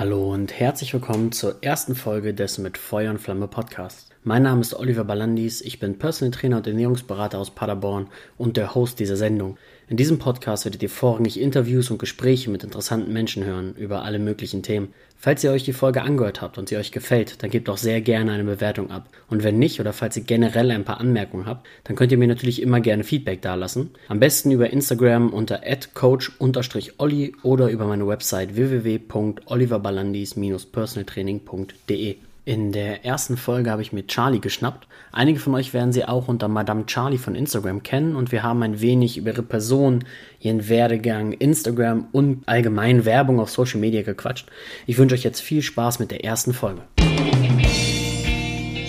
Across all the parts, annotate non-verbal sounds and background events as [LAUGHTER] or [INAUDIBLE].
Hallo und herzlich willkommen zur ersten Folge des Mit Feuer und Flamme Podcasts. Mein Name ist Oliver Ballandis, ich bin Personal Trainer und Ernährungsberater aus Paderborn und der Host dieser Sendung. In diesem Podcast werdet ihr vorrangig Interviews und Gespräche mit interessanten Menschen hören über alle möglichen Themen. Falls ihr euch die Folge angehört habt und sie euch gefällt, dann gebt doch sehr gerne eine Bewertung ab. Und wenn nicht oder falls ihr generell ein paar Anmerkungen habt, dann könnt ihr mir natürlich immer gerne Feedback dalassen. Am besten über Instagram unter coach-olli oder über meine Website www.oliverballandis-personaltraining.de. In der ersten Folge habe ich mir Charlie geschnappt. Einige von euch werden sie auch unter Madame Charlie von Instagram kennen und wir haben ein wenig über ihre Person, ihren Werdegang, Instagram und allgemein Werbung auf Social Media gequatscht. Ich wünsche euch jetzt viel Spaß mit der ersten Folge.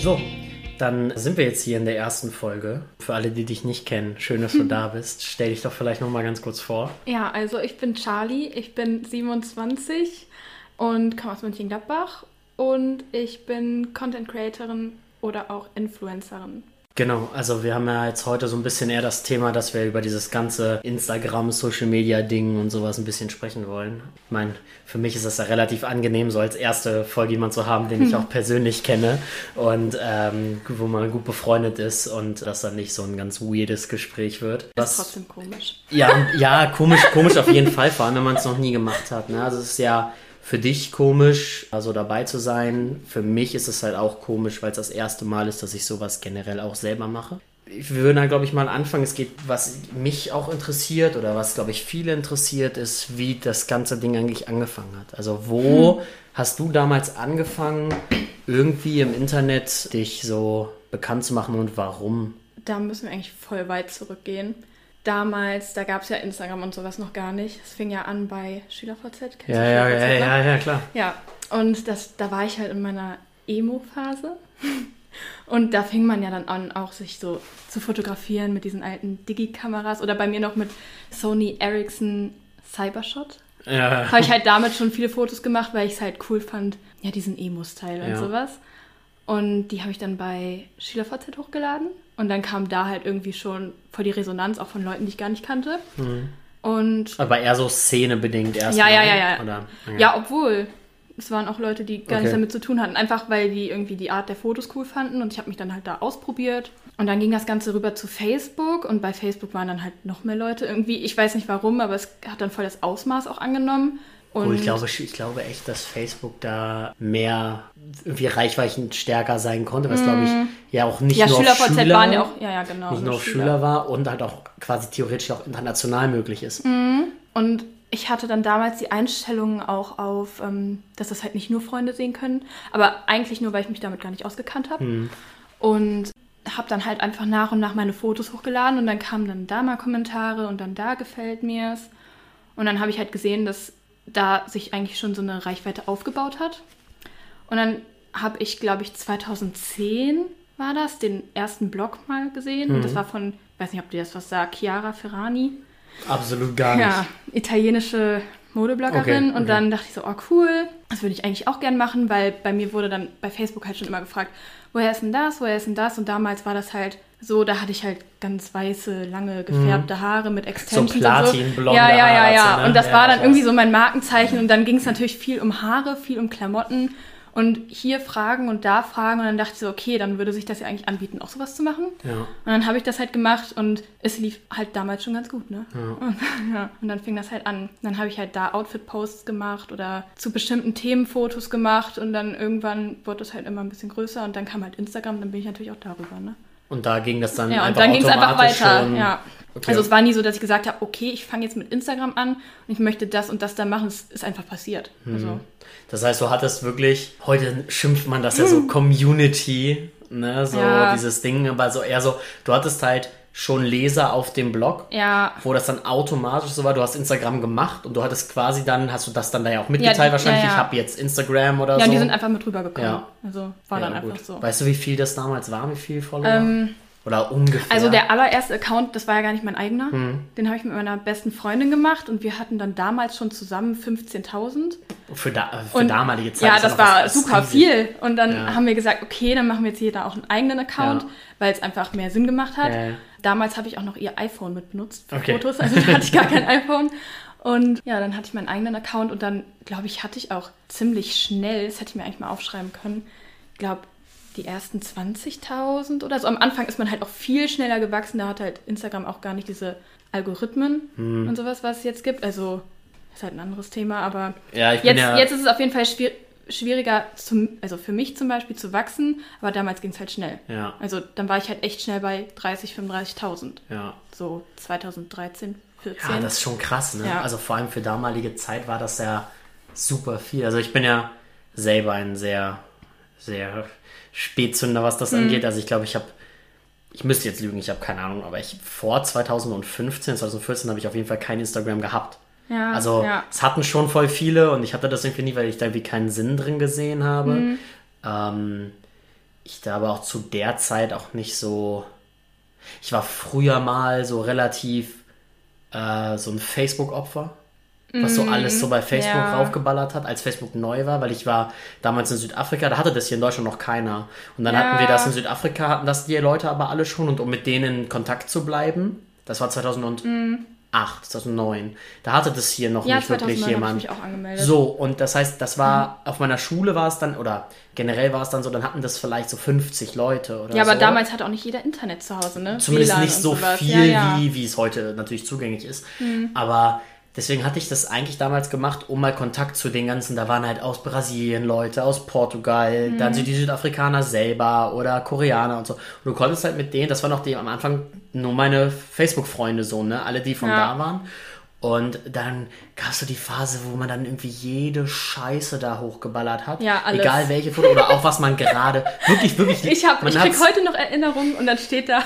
So, dann sind wir jetzt hier in der ersten Folge. Für alle, die dich nicht kennen, schön, dass du [LAUGHS] da bist. Stell dich doch vielleicht noch mal ganz kurz vor. Ja, also ich bin Charlie, ich bin 27 und komme aus Mönchengladbach und ich bin Content Creatorin oder auch Influencerin. Genau, also wir haben ja jetzt heute so ein bisschen eher das Thema, dass wir über dieses ganze Instagram, Social Media Ding und sowas ein bisschen sprechen wollen. Ich meine, für mich ist das ja relativ angenehm, so als erste Folge jemand zu haben, den ich [LAUGHS] auch persönlich kenne und ähm, wo man gut befreundet ist und dass dann nicht so ein ganz weirdes Gespräch wird. Das ist trotzdem komisch. Ja, ja, komisch, [LAUGHS] komisch auf jeden Fall, vor allem wenn man es noch nie gemacht hat. Ne? Also es ist ja für dich komisch, also dabei zu sein. Für mich ist es halt auch komisch, weil es das erste Mal ist, dass ich sowas generell auch selber mache. Ich würde da, glaube ich, mal anfangen. Es geht, was mich auch interessiert oder was, glaube ich, viele interessiert, ist, wie das ganze Ding eigentlich angefangen hat. Also, wo hm. hast du damals angefangen, irgendwie im Internet dich so bekannt zu machen und warum? Da müssen wir eigentlich voll weit zurückgehen damals, da gab es ja Instagram und sowas noch gar nicht. Es fing ja an bei SchülerVZ. Kennst ja, ja, ja, ja, ja, ja, klar. Ja, und das, da war ich halt in meiner Emo-Phase. [LAUGHS] Und da fing man ja dann an, auch sich so zu fotografieren mit diesen alten Digi-Kameras oder bei mir noch mit Sony Ericsson Cybershot. Ja. Habe ich halt damit schon viele Fotos gemacht, weil ich es halt cool fand, ja, diesen Emo-Style und ja. sowas. Und die habe ich dann bei SchülerVZ hochgeladen. Und dann kam da halt irgendwie schon vor die Resonanz auch von Leuten, die ich gar nicht kannte. Mhm. Und Aber eher so szenebedingt erst. Ja, ja, ja, ja. Oder, ja. ja, obwohl. Es waren auch Leute, die gar okay. nichts damit zu tun hatten. Einfach weil die irgendwie die Art der Fotos cool fanden. Und ich habe mich dann halt da ausprobiert. Und dann ging das Ganze rüber zu Facebook. Und bei Facebook waren dann halt noch mehr Leute irgendwie. Ich weiß nicht warum, aber es hat dann voll das Ausmaß auch angenommen. Und ich, glaube, ich glaube echt, dass Facebook da mehr irgendwie Reichweiten stärker sein konnte, was glaube ich mhm. ja auch nicht ja, nur Schüler Schüler, waren ja auch, ja, ja, genau, nicht nur auf Schüler. Schüler war und halt auch quasi theoretisch auch international möglich ist. Mhm. Und ich hatte dann damals die Einstellung auch auf, ähm, dass das halt nicht nur Freunde sehen können, aber eigentlich nur, weil ich mich damit gar nicht ausgekannt habe. Mhm. Und habe dann halt einfach nach und nach meine Fotos hochgeladen und dann kamen dann da mal Kommentare und dann da gefällt mir es. Und dann habe ich halt gesehen, dass da sich eigentlich schon so eine Reichweite aufgebaut hat. Und dann habe ich, glaube ich, 2010 war das, den ersten Blog mal gesehen. Mhm. Und das war von, ich weiß nicht, ob dir das was sagt, Chiara Ferrani. Absolut gar nicht. Ja, italienische Modebloggerin. Okay, und dann dachte ich so, oh cool, das würde ich eigentlich auch gern machen, weil bei mir wurde dann bei Facebook halt schon immer gefragt, woher ist denn das, woher ist denn das? Und damals war das halt so, da hatte ich halt ganz weiße, lange gefärbte mhm. Haare mit Extensions. So platinblonde so. Ja, ja, ja, ja. Ne? Und das ja, war dann irgendwie so mein Markenzeichen. Und dann ging es natürlich viel um Haare, viel um Klamotten. Und hier Fragen und da Fragen. Und dann dachte ich so, okay, dann würde sich das ja eigentlich anbieten, auch sowas zu machen. Ja. Und dann habe ich das halt gemacht und es lief halt damals schon ganz gut, ne? Ja. Und, [LAUGHS] ja. und dann fing das halt an. Dann habe ich halt da Outfit-Posts gemacht oder zu bestimmten Themen Fotos gemacht. Und dann irgendwann wurde es halt immer ein bisschen größer. Und dann kam halt Instagram, dann bin ich natürlich auch darüber, ne? Und da ging das dann ja, einfach und dann ging es einfach weiter. Ja. Okay. Also es war nie so, dass ich gesagt habe, okay, ich fange jetzt mit Instagram an und ich möchte das und das da machen. Es ist einfach passiert. Mhm. Also. Das heißt, du hattest wirklich, heute schimpft man das ja so Community, ne, so ja. dieses Ding, aber so eher so, du hattest halt schon Leser auf dem Blog, ja. wo das dann automatisch so war. Du hast Instagram gemacht und du hattest quasi dann, hast du das dann da ja auch mitgeteilt ja, die, wahrscheinlich, ja, ich habe jetzt Instagram oder so. Ja, die sind einfach mit rübergekommen. Also war dann einfach gut. so. Weißt du, wie viel das damals war, wie viel Follower? Ähm, oder ungefähr? Also der allererste Account, das war ja gar nicht mein eigener. Hm. Den habe ich mit meiner besten Freundin gemacht und wir hatten dann damals schon zusammen 15.000. Für, da, für und, damalige Zeit. Ja, das war super viel. Und dann ja. haben wir gesagt, okay, dann machen wir jetzt jeder auch einen eigenen Account, ja. weil es einfach mehr Sinn gemacht hat. Ja. Damals habe ich auch noch ihr iPhone mit benutzt für okay. Fotos, also da hatte ich gar kein [LAUGHS] iPhone. Und ja, dann hatte ich meinen eigenen Account und dann, glaube ich, hatte ich auch ziemlich schnell, das hätte ich mir eigentlich mal aufschreiben können, ich glaube, die ersten 20.000 oder so. Am Anfang ist man halt auch viel schneller gewachsen. Da hat halt Instagram auch gar nicht diese Algorithmen Hm. und sowas, was es jetzt gibt. Also ist halt ein anderes Thema, aber Ja, jetzt, ja. jetzt ist es auf jeden Fall schwier schwieriger, zum, also für mich zum Beispiel zu wachsen, aber damals ging es halt schnell. ja, Also dann war ich halt echt schnell bei 30, 35.000. ja. So 2013, 14. Ja, das ist schon krass, ne? Ja. Also vor allem für damalige Zeit war das ja super viel. Also ich bin ja selber ein sehr, sehr Spätzünder, was Mhm. das angeht. Also ich glaube, ich habe, ich müsste jetzt lügen, ich habe keine Ahnung, aber ich vor 2015, 2014 habe ich auf jeden Fall kein Instagram gehabt. ja, Also ja. es hatten schon voll viele und ich hatte das irgendwie nie, weil ich da irgendwie keinen Sinn drin gesehen habe. Mhm. Ähm, ich da aber auch zu der Zeit auch nicht so. Ich war früher mal so relativ äh, so ein Facebook-Opfer, was so alles so bei Facebook Mhm. ja. raufgeballert hat, als Facebook neu war, weil ich war damals in Südafrika, da hatte das hier in Deutschland noch keiner. Und dann Ja. hatten wir das in Südafrika, hatten das die Leute aber alle schon und um mit denen in Kontakt zu bleiben, das war 2008, 2009, da hatte das hier noch Mhm. Ja, nicht wirklich 2009 habe ich jemand. mich auch angemeldet. So, und das heißt, das war, auf meiner Schule war es dann, oder generell war es dann so, dann hatten das vielleicht so 50 Leute oder Ja, so. aber damals hatte auch nicht jeder Internet zu Hause, ne? Zumindest WLAN nicht so sowas. viel, ja, ja. Wie, wie es heute natürlich zugänglich ist. Mhm. Aber deswegen hatte ich das eigentlich damals gemacht, um mal Kontakt zu den ganzen, da waren halt aus Brasilien Leute, aus Portugal, Mhm. dann sind die Südafrikaner selber oder Koreaner und so. Und du konntest halt mit denen, das waren noch die am Anfang nur meine Facebook-Freunde so, ne? Alle, die von Ja. da waren. Und dann gab es so die Phase, wo man dann irgendwie jede Scheiße da hochgeballert hat. Ja, alles. Egal welche Foto oder auch was man [LAUGHS] gerade wirklich, wirklich. Ich, hab, ich krieg heute noch Erinnerungen und dann steht da.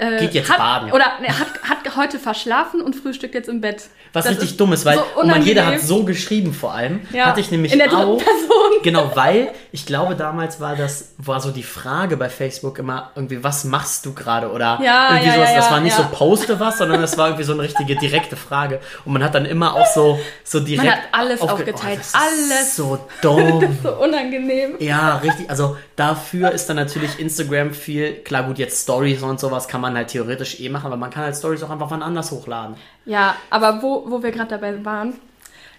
Äh, Geht jetzt hat, baden. Oder ne, hat, hat heute verschlafen und frühstückt jetzt im Bett. Was Das richtig ist dumm ist, weil so und man, jeder hat so geschrieben vor allem. Ja, Hatte ich nämlich in der auch. Person. [LAUGHS] Genau, weil ich glaube, damals war das, war so die Frage bei Facebook immer irgendwie, was machst du gerade? Oder Ja, irgendwie ja, sowas. ja, das war nicht so poste was, sondern das war irgendwie so eine richtige direkte Frage. Und man hat dann immer auch so, so direkt. hat alles aufge- aufgeteilt, das ist alles. So [LAUGHS] dumm. So unangenehm. Ja, richtig. Also dafür ist dann natürlich Instagram viel, klar gut, jetzt Stories und sowas kann man halt theoretisch eh machen, aber man kann halt Stories auch einfach wann anders hochladen. Ja, aber wo, wo wir gerade dabei waren,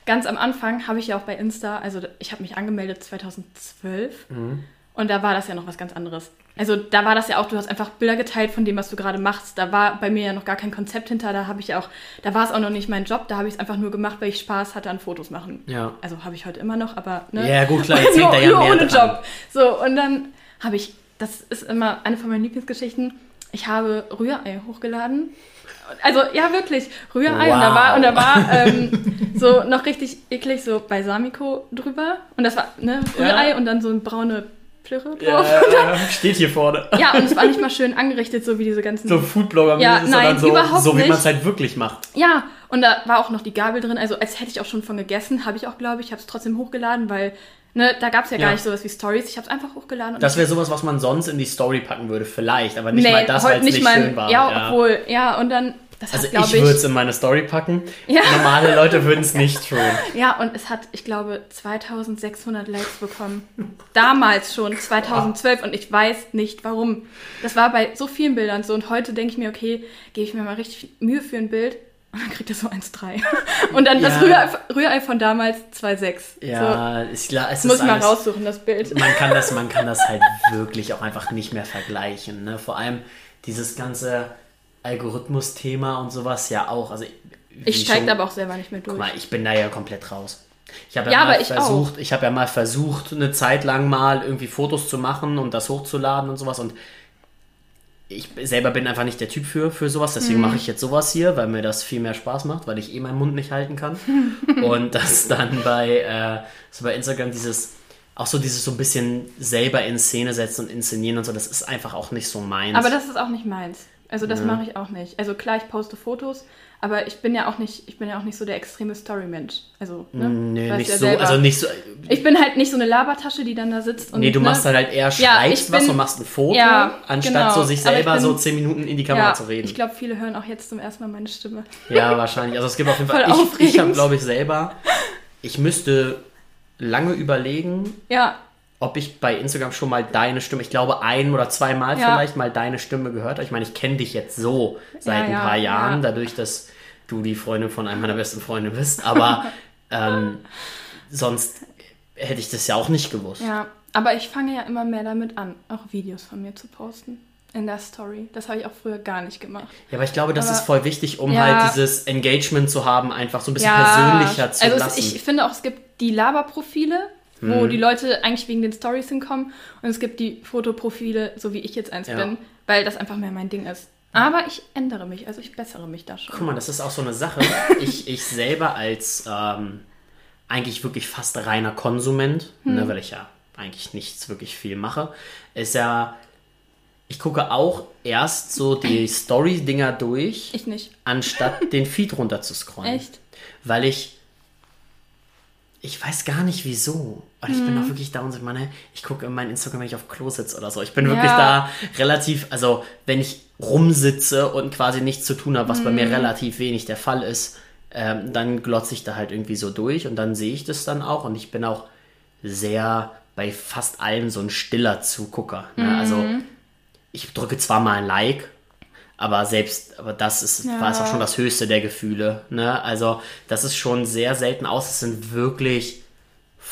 ganz am Anfang habe ich ja auch bei Insta, also ich habe mich angemeldet 2012 Mhm. und da war das ja noch was ganz anderes. Also da war das ja auch, du hast einfach Bilder geteilt von dem, was du gerade machst. Da war bei mir ja noch gar kein Konzept hinter, da habe ich ja auch, da war es auch noch nicht mein Job, da habe ich es einfach nur gemacht, weil ich Spaß hatte an Fotos machen. Ja. Also habe ich heute immer noch, aber ne? Ja, gut, klar, [LAUGHS] jetzt nur, ja nur mehr ohne dran. Job. So, und dann habe ich, das ist immer eine von meinen Lieblingsgeschichten, ich habe Rührei hochgeladen. Also ja, wirklich, Rührei. Und da war, und da war ähm, so noch richtig eklig so Balsamico drüber. Und das war ne, Rührei Ja. und dann so eine braune Plürre drauf. Ja, steht hier vorne. Ja, und es war nicht mal schön angerichtet, so wie diese ganzen. So Foodblogger Ja, mäßig, nein, sondern so, überhaupt so wie man es halt wirklich macht. Ja, und da war auch noch die Gabel drin, also als hätte ich auch schon von gegessen, habe ich auch, glaube ich, habe es trotzdem hochgeladen, weil ne, da gab es ja, Ja. gar nicht sowas wie Stories. Ich habe es einfach hochgeladen. Und Das wäre sowas, was man sonst in die Story packen würde, vielleicht, aber nicht nee, mal das, weil es nicht, mal, schön war. Ja, obwohl, ja, und dann, das Also hat, ich ich, würde es in meine Story packen. [LAUGHS] Ja. Normale Leute würden es nicht tun. ja, und es hat, ich glaube, 2600 Likes bekommen. Damals schon, 2012, und ich weiß nicht warum. Das war bei so vielen Bildern so, und heute denke ich mir, okay, gebe ich mir mal richtig Mühe für ein Bild. Und [LAUGHS] dann kriegt er so 1,3. [LAUGHS] Und dann das Ja. Rührei, Rührei von damals 2,6. So. Ja, ist klar, es Muss ist ich mal alles, raussuchen, das Bild. man kann das, man kann das halt [LAUGHS] wirklich auch einfach nicht mehr vergleichen. Ne? Vor allem dieses ganze Algorithmus-Thema und sowas ja auch. Also Ich steige da aber auch selber nicht mehr durch. Guck mal, ich bin da ja komplett raus. Ich habe ja, Ja, mal ich versucht, ich habe ja mal versucht, eine Zeit lang mal irgendwie Fotos zu machen und das hochzuladen und sowas und ich selber bin einfach nicht der Typ für, für sowas, deswegen Mhm. mache ich jetzt sowas hier, weil mir das viel mehr Spaß macht, weil ich eh meinen Mund nicht halten kann. [LAUGHS] und das dann bei, äh, so bei Instagram dieses, auch so dieses so ein bisschen selber in Szene setzen und inszenieren und so, das ist einfach auch nicht so meins. Aber das ist auch nicht meins. Also das mache ich auch nicht. Also klar, ich poste Fotos, aber ich bin ja auch nicht, ich bin ja auch nicht so der extreme Story-Mensch. Also, ne? nee, Weißt nicht ja so, selber. also nicht so, Ich bin halt nicht so eine Labertasche, die dann da sitzt und. Nee, du ne? machst halt, halt eher Ja, schreibst ich was bin- und machst ein Foto, Ja, anstatt genau. so sich selber bin- so zehn Minuten in die Kamera ja, zu reden. Ich glaube, viele hören auch jetzt zum ersten Mal meine Stimme. ja, wahrscheinlich. Also es gibt auf jeden [LAUGHS] Fall. Voll Ich, ich habe, glaube ich, selber. Ich müsste lange überlegen, Ja, ob ich bei Instagram schon mal deine Stimme, ich glaube ein oder zweimal Ja. vielleicht mal deine Stimme gehört habe. Ich meine, ich kenne dich jetzt so seit Ja, ein ja, paar Jahren, ja. dadurch, dass du die Freundin von einem meiner besten Freunde bist. Aber [LAUGHS] ähm, sonst hätte ich das ja auch nicht gewusst. Ja, aber ich fange ja immer mehr damit an, auch Videos von mir zu posten. In der Story. Das habe ich auch früher gar nicht gemacht. Ja, aber ich glaube, das Aber- ist voll wichtig, um halt dieses Engagement zu haben, einfach so ein bisschen persönlicher zu also lassen. Es, ich finde auch, es gibt die Laberprofile, Wo die Leute eigentlich wegen den Stories hinkommen. Und es gibt die Fotoprofile, so wie ich jetzt eins Ja. bin, weil das einfach mehr mein Ding ist. Aber ich ändere mich, also ich bessere mich da schon. Guck mal, das ist auch so eine Sache. [LAUGHS] Ich, ich selber als ähm, eigentlich wirklich fast reiner Konsument, Hm. ne, weil ich ja eigentlich nichts wirklich viel mache, ist ja, ich gucke auch erst so die [CLEARS THROAT] Story-Dinger durch, Ich nicht. [LAUGHS] anstatt den Feed runter zu scrollen. Echt? Weil ich, ich weiß gar nicht wieso. Und ich Mhm. bin auch wirklich da und sage, meine, ich gucke in mein Instagram, wenn ich auf Klo sitze oder so. Ich bin wirklich Ja. da relativ, also wenn ich rumsitze und quasi nichts zu tun habe, was bei mir Mhm. relativ wenig der Fall ist, ähm, dann glotze ich da halt irgendwie so durch und dann sehe ich das dann auch und ich bin auch sehr bei fast allem so ein stiller Zugucker. Ne? Also Mhm. ich drücke zwar mal ein Like, aber selbst, aber das ist, Ja. war es auch schon das höchste der Gefühle. Ne? Also das ist schon sehr selten aus. Es sind wirklich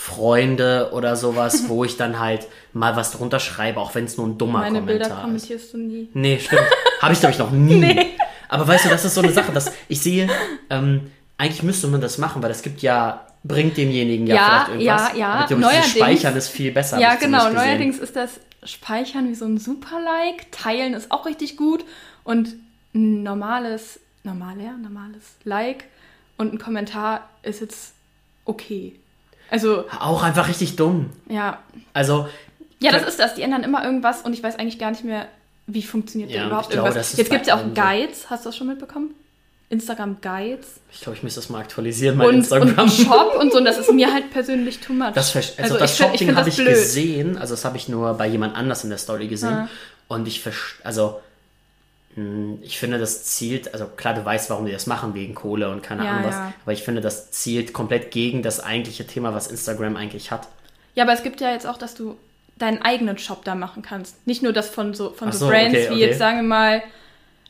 Freunde oder sowas, wo ich dann halt mal was drunter schreibe, auch wenn es nur ein dummer Meine Bilder Kommentar ist. kommentierst du nie. Nee, stimmt. Habe ich, glaube ich, noch nie. [LAUGHS] Aber weißt du, das ist so eine Sache, dass ich sehe, ähm, eigentlich müsste man das machen, weil das gibt ja, bringt demjenigen ja, Ja, vielleicht irgendwas. ja, ja. Glaube, Neuerdings- Speichern ist viel besser. Ja, genau. Neuerdings ist das Speichern wie so ein Super-Like. Teilen ist auch richtig gut. Und ein normales, normal, ja, normales Like und ein Kommentar ist jetzt okay. Also, Auch einfach richtig dumm. ja. Also, Ja, das ist das. Die ändern immer irgendwas und ich weiß eigentlich gar nicht mehr, wie funktioniert Ja, da überhaupt glaube, irgendwas. Jetzt gibt es ja auch allen so. Guides. Hast du das schon mitbekommen? Instagram Guides. ich glaube, ich müsste das mal aktualisieren, mein Und, Instagram. und Shop und so. Und [LAUGHS] das ist mir halt persönlich too much. Das, also Also das ich find- ich Shopping find habe ich gesehen, also das habe ich nur bei jemand anders in der Story gesehen. Ja. Und ich also ich finde, das zielt, also klar, du weißt, warum die das machen, wegen Kohle und keine Ja, Ahnung was, ja. aber ich finde, das zielt komplett gegen das eigentliche Thema, was Instagram eigentlich hat. Ja, aber es gibt ja jetzt auch, dass du deinen eigenen Shop da machen kannst. Nicht nur das von so, von so, so, Brands okay, wie okay. jetzt, sagen wir mal,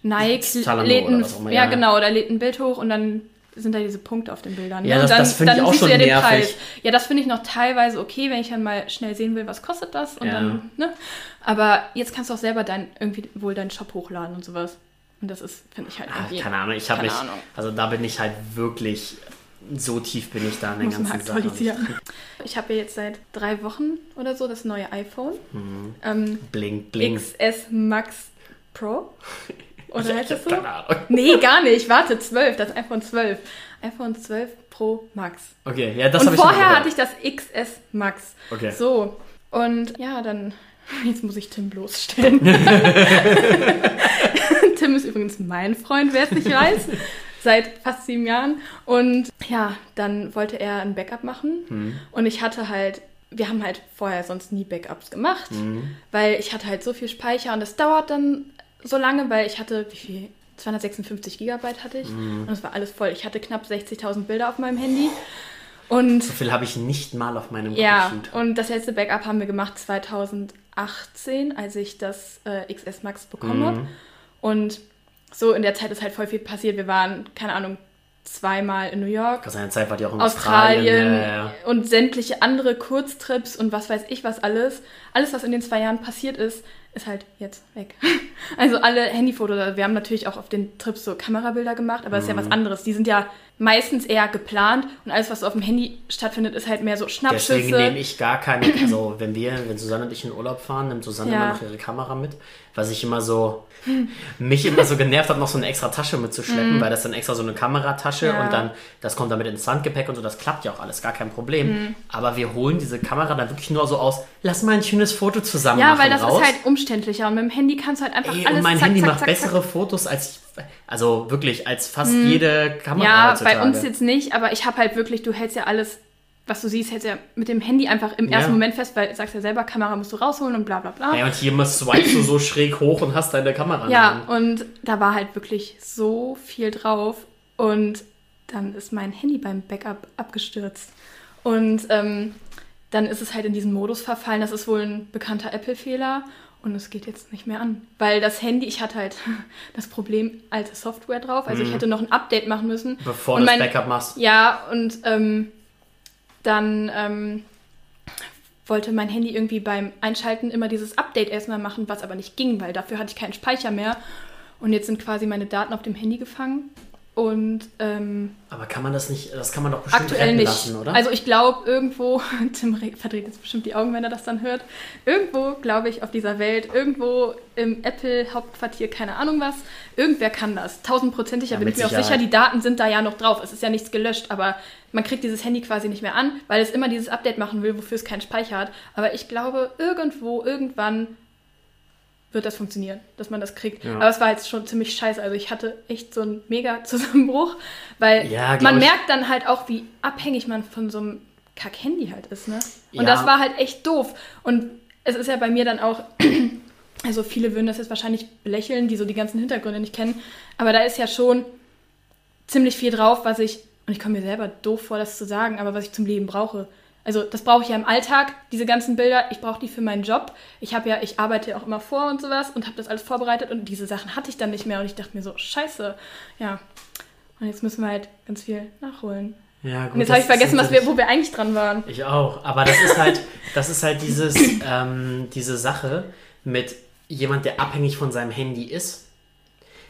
Nike lädt oder ein, was auch immer, ja, ja. genau, oder lädt ein Bild hoch und dann sind da diese Punkte auf den Bildern. Ja, ne? das- und dann, das finde ich auch schon ja nervig. Preis. Ja, das finde ich noch teilweise okay, wenn ich dann mal schnell sehen will, was kostet das und Ja. dann, ne? Aber jetzt kannst du auch selber dein, irgendwie wohl deinen Shop hochladen und sowas. Und das ist, finde ich halt irgendwie- keine Ahnung, ich habe mich, Ahnung. also da bin ich halt wirklich, so tief bin ich da in man ganzen Sachen. [LAUGHS] Ich habe ja jetzt seit drei Wochen oder so das neue iPhone. Mhm. Ähm, Bling, bling. XS Max Pro. [LAUGHS] Oder heißt das so? Keine Ahnung. [LAUGHS] Nee, gar nicht. Warte, 12, das iPhone 12. iPhone 12 Pro Max. Okay, ja, das und habe ich vorher hatte ich das XS Max. Okay. So. Und ja, dann. [LAUGHS] Jetzt muss ich Tim bloßstellen. [LAUGHS] Tim ist übrigens mein Freund, wer es nicht weiß. Seit fast sieben Jahren. Und ja, dann wollte er ein Backup machen. Mhm. Und ich hatte halt, wir haben halt vorher sonst nie Backups gemacht, Mhm. weil ich hatte halt so viel Speicher und das dauert dann so lange, weil ich hatte, wie viel? 256 Gigabyte hatte ich Mhm. und es war alles voll. Ich hatte knapp 60.000 Bilder auf meinem Handy und So viel habe ich nicht mal auf meinem ja, Computer. und das letzte Backup haben wir gemacht 2018, als ich das äh, XS Max bekommen Mhm. habe. Und so in der Zeit ist halt voll viel passiert. Wir waren, keine Ahnung, zweimal in New York, Aus seiner Zeit war die auch in Australien Australien. Ja, ja, ja. und sämtliche andere Kurztrips und was weiß ich was alles. Alles, was in den zwei Jahren passiert ist, ist halt jetzt weg. [LAUGHS] Also alle Handyfotos, wir haben natürlich auch auf den Trips so Kamerabilder gemacht, aber das ist ja Mhm. was anderes. Die sind ja meistens eher geplant und alles, was so auf dem Handy stattfindet, ist halt mehr so Schnappschüsse. Deswegen nehme ich gar keine, also wenn wir, wenn Susanne und ich in Urlaub fahren, nimmt Susanne Ja. immer noch ihre Kamera mit, was ich immer so, mich immer so genervt hat, noch so eine extra Tasche mitzuschleppen, weil das dann extra so eine Kameratasche Mhm. Ja. und dann, das kommt damit ins Handgepäck und so, das klappt ja auch alles, gar kein Problem. Mhm. Aber wir holen diese Kamera dann wirklich nur so aus, lass mal ein schönes Foto zusammen Ja, machen weil das raus. ist halt umständlicher und mit dem Handy kannst du halt einfach Ey, alles und mein zack, Handy zack, macht zack, bessere. Fotos als, ich, also wirklich, als fast jede Kamera Ja, heutzutage. bei uns jetzt nicht, aber ich habe halt wirklich, du hältst ja alles, was du siehst, hältst ja mit dem Handy einfach im ersten Ja. Moment fest, weil du sagst ja selber, Kamera musst du rausholen und bla bla bla. Ja, und hier mal swipest du so schräg hoch und hast deine Kamera Ja, Hand. und da war halt wirklich so viel drauf und dann ist mein Handy beim Backup abgestürzt. Und ähm, dann ist es halt in diesen Modus verfallen. Das ist wohl ein bekannter Apple-Fehler. Und es geht jetzt nicht mehr an. Weil das Handy, ich hatte halt [LAUGHS] das Problem, alte Software drauf. Also ich hätte noch ein Update machen müssen. Mhm. Bevor du das Backup machst. Ja, und ähm, dann ähm, wollte mein Handy irgendwie beim Einschalten immer dieses Update erstmal machen, was aber nicht ging, weil dafür hatte ich keinen Speicher mehr. Und jetzt sind quasi meine Daten auf dem Handy gefangen. Und ähm, Aber kann man das nicht, das kann man doch bestimmt aktuell nicht. lassen, oder? Also ich glaube irgendwo, [LAUGHS] Tim re- verdreht jetzt bestimmt die Augen, wenn er das dann hört. Irgendwo, glaube ich, auf dieser Welt, irgendwo im Apple-Hauptquartier, keine Ahnung was, irgendwer kann das. Tausendprozentig, da Ja, bin ich mir auch sicher, die Daten sind da ja noch drauf. Es ist ja nichts gelöscht, aber man kriegt dieses Handy quasi nicht mehr an, weil es immer dieses Update machen will, wofür es keinen Speicher hat. Aber ich glaube, irgendwo, irgendwann wird das funktionieren, dass man das kriegt. Ja. Aber es war jetzt schon ziemlich scheiße. Also ich hatte echt so einen mega [LAUGHS] Zusammenbruch, weil Ja, man ich. merkt dann halt auch, wie abhängig man von so einem Kack-Handy halt ist, ne? Und Ja. das war halt echt doof. Und es ist ja bei mir dann auch, [CLEARS THROAT] also viele würden das jetzt wahrscheinlich belächeln, die so die ganzen Hintergründe nicht kennen, aber da ist ja schon ziemlich viel drauf, was ich, und ich komme mir selber doof vor, das zu sagen, aber was ich zum Leben brauche. Also das brauche ich ja im Alltag, diese ganzen Bilder, ich brauche die für meinen Job. Ich habe ja, ich arbeite ja auch immer vor und sowas und habe das alles vorbereitet und diese Sachen hatte ich dann nicht mehr und ich dachte mir so, scheiße, ja. Und jetzt müssen wir halt ganz viel nachholen. ja, gut, Und jetzt habe ich vergessen, was wir, wo wir eigentlich dran waren. Ich auch. Aber das ist halt, das ist halt dieses, [COUGHS] ähm, diese Sache mit jemand, der abhängig von seinem Handy ist.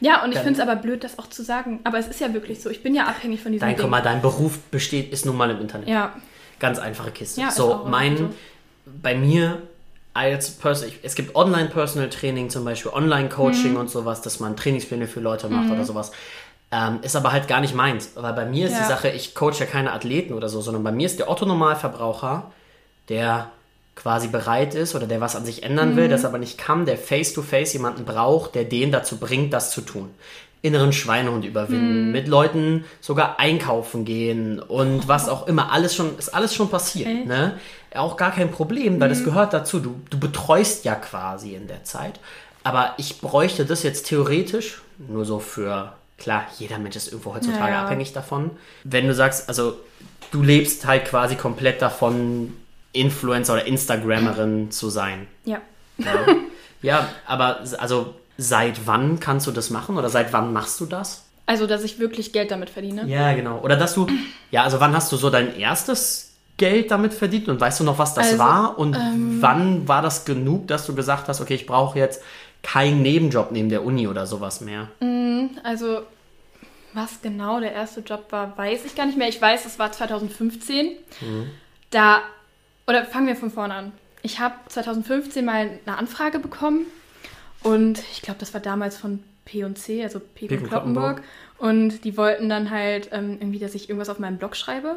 Ja, und ich finde es aber blöd, das auch zu sagen. Aber es ist ja wirklich so. Ich bin ja abhängig von diesem Dein, Ding. guck mal, dein Beruf besteht, ist nun mal im Internet. Ja, Ganz einfache Kiste. Ja, so, mein, so. bei mir als Person, es gibt Online-Personal Training, zum Beispiel Online-Coaching Mhm. und sowas, dass man Trainingspläne für Leute macht oder sowas. Ähm, ist aber halt gar nicht meins. Weil bei mir ist die Ja. Sache, ich coache ja keine Athleten oder so, sondern bei mir ist der Otto-Normalverbraucher, der quasi bereit ist oder der was an sich ändern Mhm. will, das aber nicht kann, der face-to-face jemanden braucht, der den dazu bringt, das zu tun. Inneren Schweinehund überwinden, Mhm. mit Leuten sogar einkaufen gehen und was auch immer, alles schon, ist alles schon passiert, ne? Auch gar kein Problem, weil Mhm. das gehört dazu. Du, du betreust ja quasi in der Zeit. Aber ich bräuchte das jetzt theoretisch, nur so für, klar, jeder Mensch ist irgendwo heutzutage Ja, abhängig davon. Wenn du sagst, also du lebst halt quasi komplett davon, Influencer oder Instagrammerin zu sein. ja. Ja, [LAUGHS] ja aber also seit wann kannst du das machen oder seit wann machst du das? Also, dass ich wirklich Geld damit verdiene. Ja, genau. Oder dass du, ja, also wann hast du so dein erstes Geld damit verdient und weißt du noch, was das Also, war? Und wann war das genug, dass du gesagt hast, okay, ich brauche jetzt keinen Nebenjob neben der Uni oder sowas mehr? Also, was genau der erste Job war, weiß ich gar nicht mehr. Ich weiß, es war 2015. Da, oder fangen wir von vorne an. Ich habe 2015 mal eine Anfrage bekommen und ich glaube, das war damals von P&C, also P. P. Kloppenburg. Und die wollten dann halt ähm, irgendwie, dass ich irgendwas auf meinem Blog schreibe.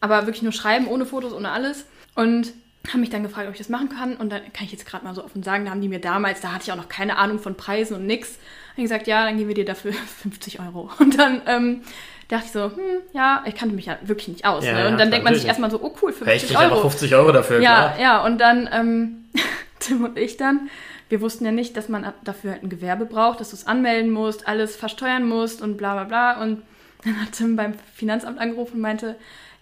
Aber wirklich nur schreiben, ohne Fotos, ohne alles. Und haben mich dann gefragt, ob ich das machen kann. Und dann kann ich jetzt gerade mal so offen sagen, da haben die mir damals, da hatte ich auch noch keine Ahnung von Preisen und nix. Haben gesagt, ja, dann geben wir dir dafür [LAUGHS] 50 Euro. Und dann ähm, dachte ich so, hm, ja, ich kannte mich ja wirklich nicht aus. Ja, ne? Und dann klar, denkt man sich erstmal so, oh cool, 50 Hey, ich Euro. aber 50 Euro dafür, Ja, klar. ja, und dann, ähm, [LAUGHS] Tim und ich dann, wir wussten ja nicht, dass man dafür halt ein Gewerbe braucht, dass du es anmelden musst, alles versteuern musst und bla bla bla. Und dann hat Tim beim Finanzamt angerufen und meinte,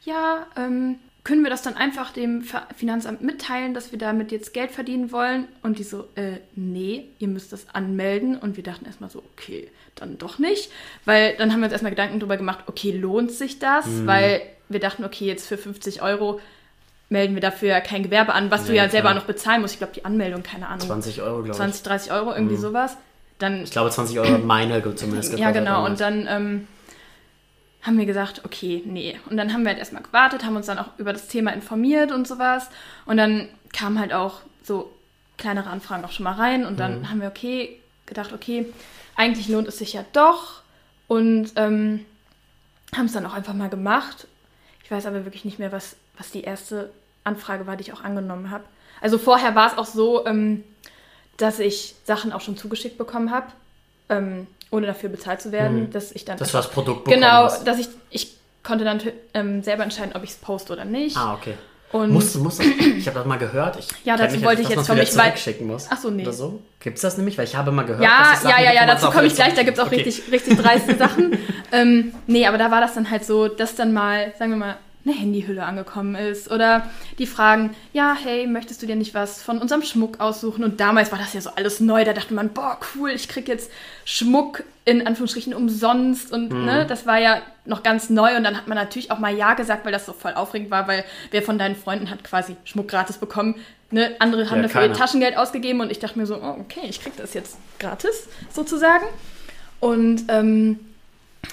ja, ähm, können wir das dann einfach dem Finanzamt mitteilen, dass wir damit jetzt Geld verdienen wollen? Und die so, äh, nee, ihr müsst das anmelden. Und wir dachten erstmal so, okay, dann doch nicht. Weil dann haben wir uns erstmal Gedanken darüber gemacht, okay, lohnt sich das? Mhm. Weil wir dachten, okay, jetzt für 50 Euro melden wir dafür ja kein Gewerbe an, was du Ja, ja selber klar. noch bezahlen musst. Ich glaube, die Anmeldung, keine Ahnung, 20 Euro, glaube ich. 20, 30 Euro, irgendwie sowas. Dann Ich glaube, 20 Euro meine zumindest ja, genau. Und dann ähm, haben wir gesagt, okay, nee. Und dann haben wir halt erstmal gewartet, haben uns dann auch über das Thema informiert und sowas. Und dann kamen halt auch so kleinere Anfragen auch schon mal rein. Und dann Mhm. haben wir, okay, gedacht, okay, eigentlich lohnt es sich ja doch. Und ähm, haben es dann auch einfach mal gemacht. Ich weiß aber wirklich nicht mehr, was, was die erste Anfrage war, die ich auch angenommen habe. Also vorher war es auch so, ähm, dass ich Sachen auch schon zugeschickt bekommen habe, ähm, ohne dafür bezahlt zu werden, dass ich dann Dass du das Produkt bekommen genau, hast. dass ich ich konnte dann ähm, selber entscheiden, ob ich es poste oder nicht. Ah, okay. Und Musst du, musst du, ich habe das mal gehört. Ich Ja, dazu wollte ich jetzt kommen. wieder Ich weiß- muss. Ach so, nee. Oder so? Gibt's das nämlich? Weil ich habe mal gehört, ja, dass es Sachen ja, ja, ja, dazu komme ich gleich. Da gibt es auch Okay. richtig, richtig dreiste [LAUGHS] Sachen. Ähm, nee, aber da war das dann halt so, dass dann mal, sagen wir mal, eine Handyhülle angekommen ist. Oder die fragen, ja, hey, möchtest du dir nicht was von unserem Schmuck aussuchen? Und damals war das ja so alles neu. Da dachte man, boah, cool, ich krieg jetzt Schmuck in Anführungsstrichen umsonst. Und mhm. ne, das war ja noch ganz neu. Und dann hat man natürlich auch mal Ja gesagt, weil das so voll aufregend war, weil wer von deinen Freunden hat quasi Schmuck gratis bekommen. Ne, andere haben ja, dafür ihr Taschengeld ausgegeben und ich dachte mir so, oh, okay, ich krieg das jetzt gratis sozusagen. Und ähm,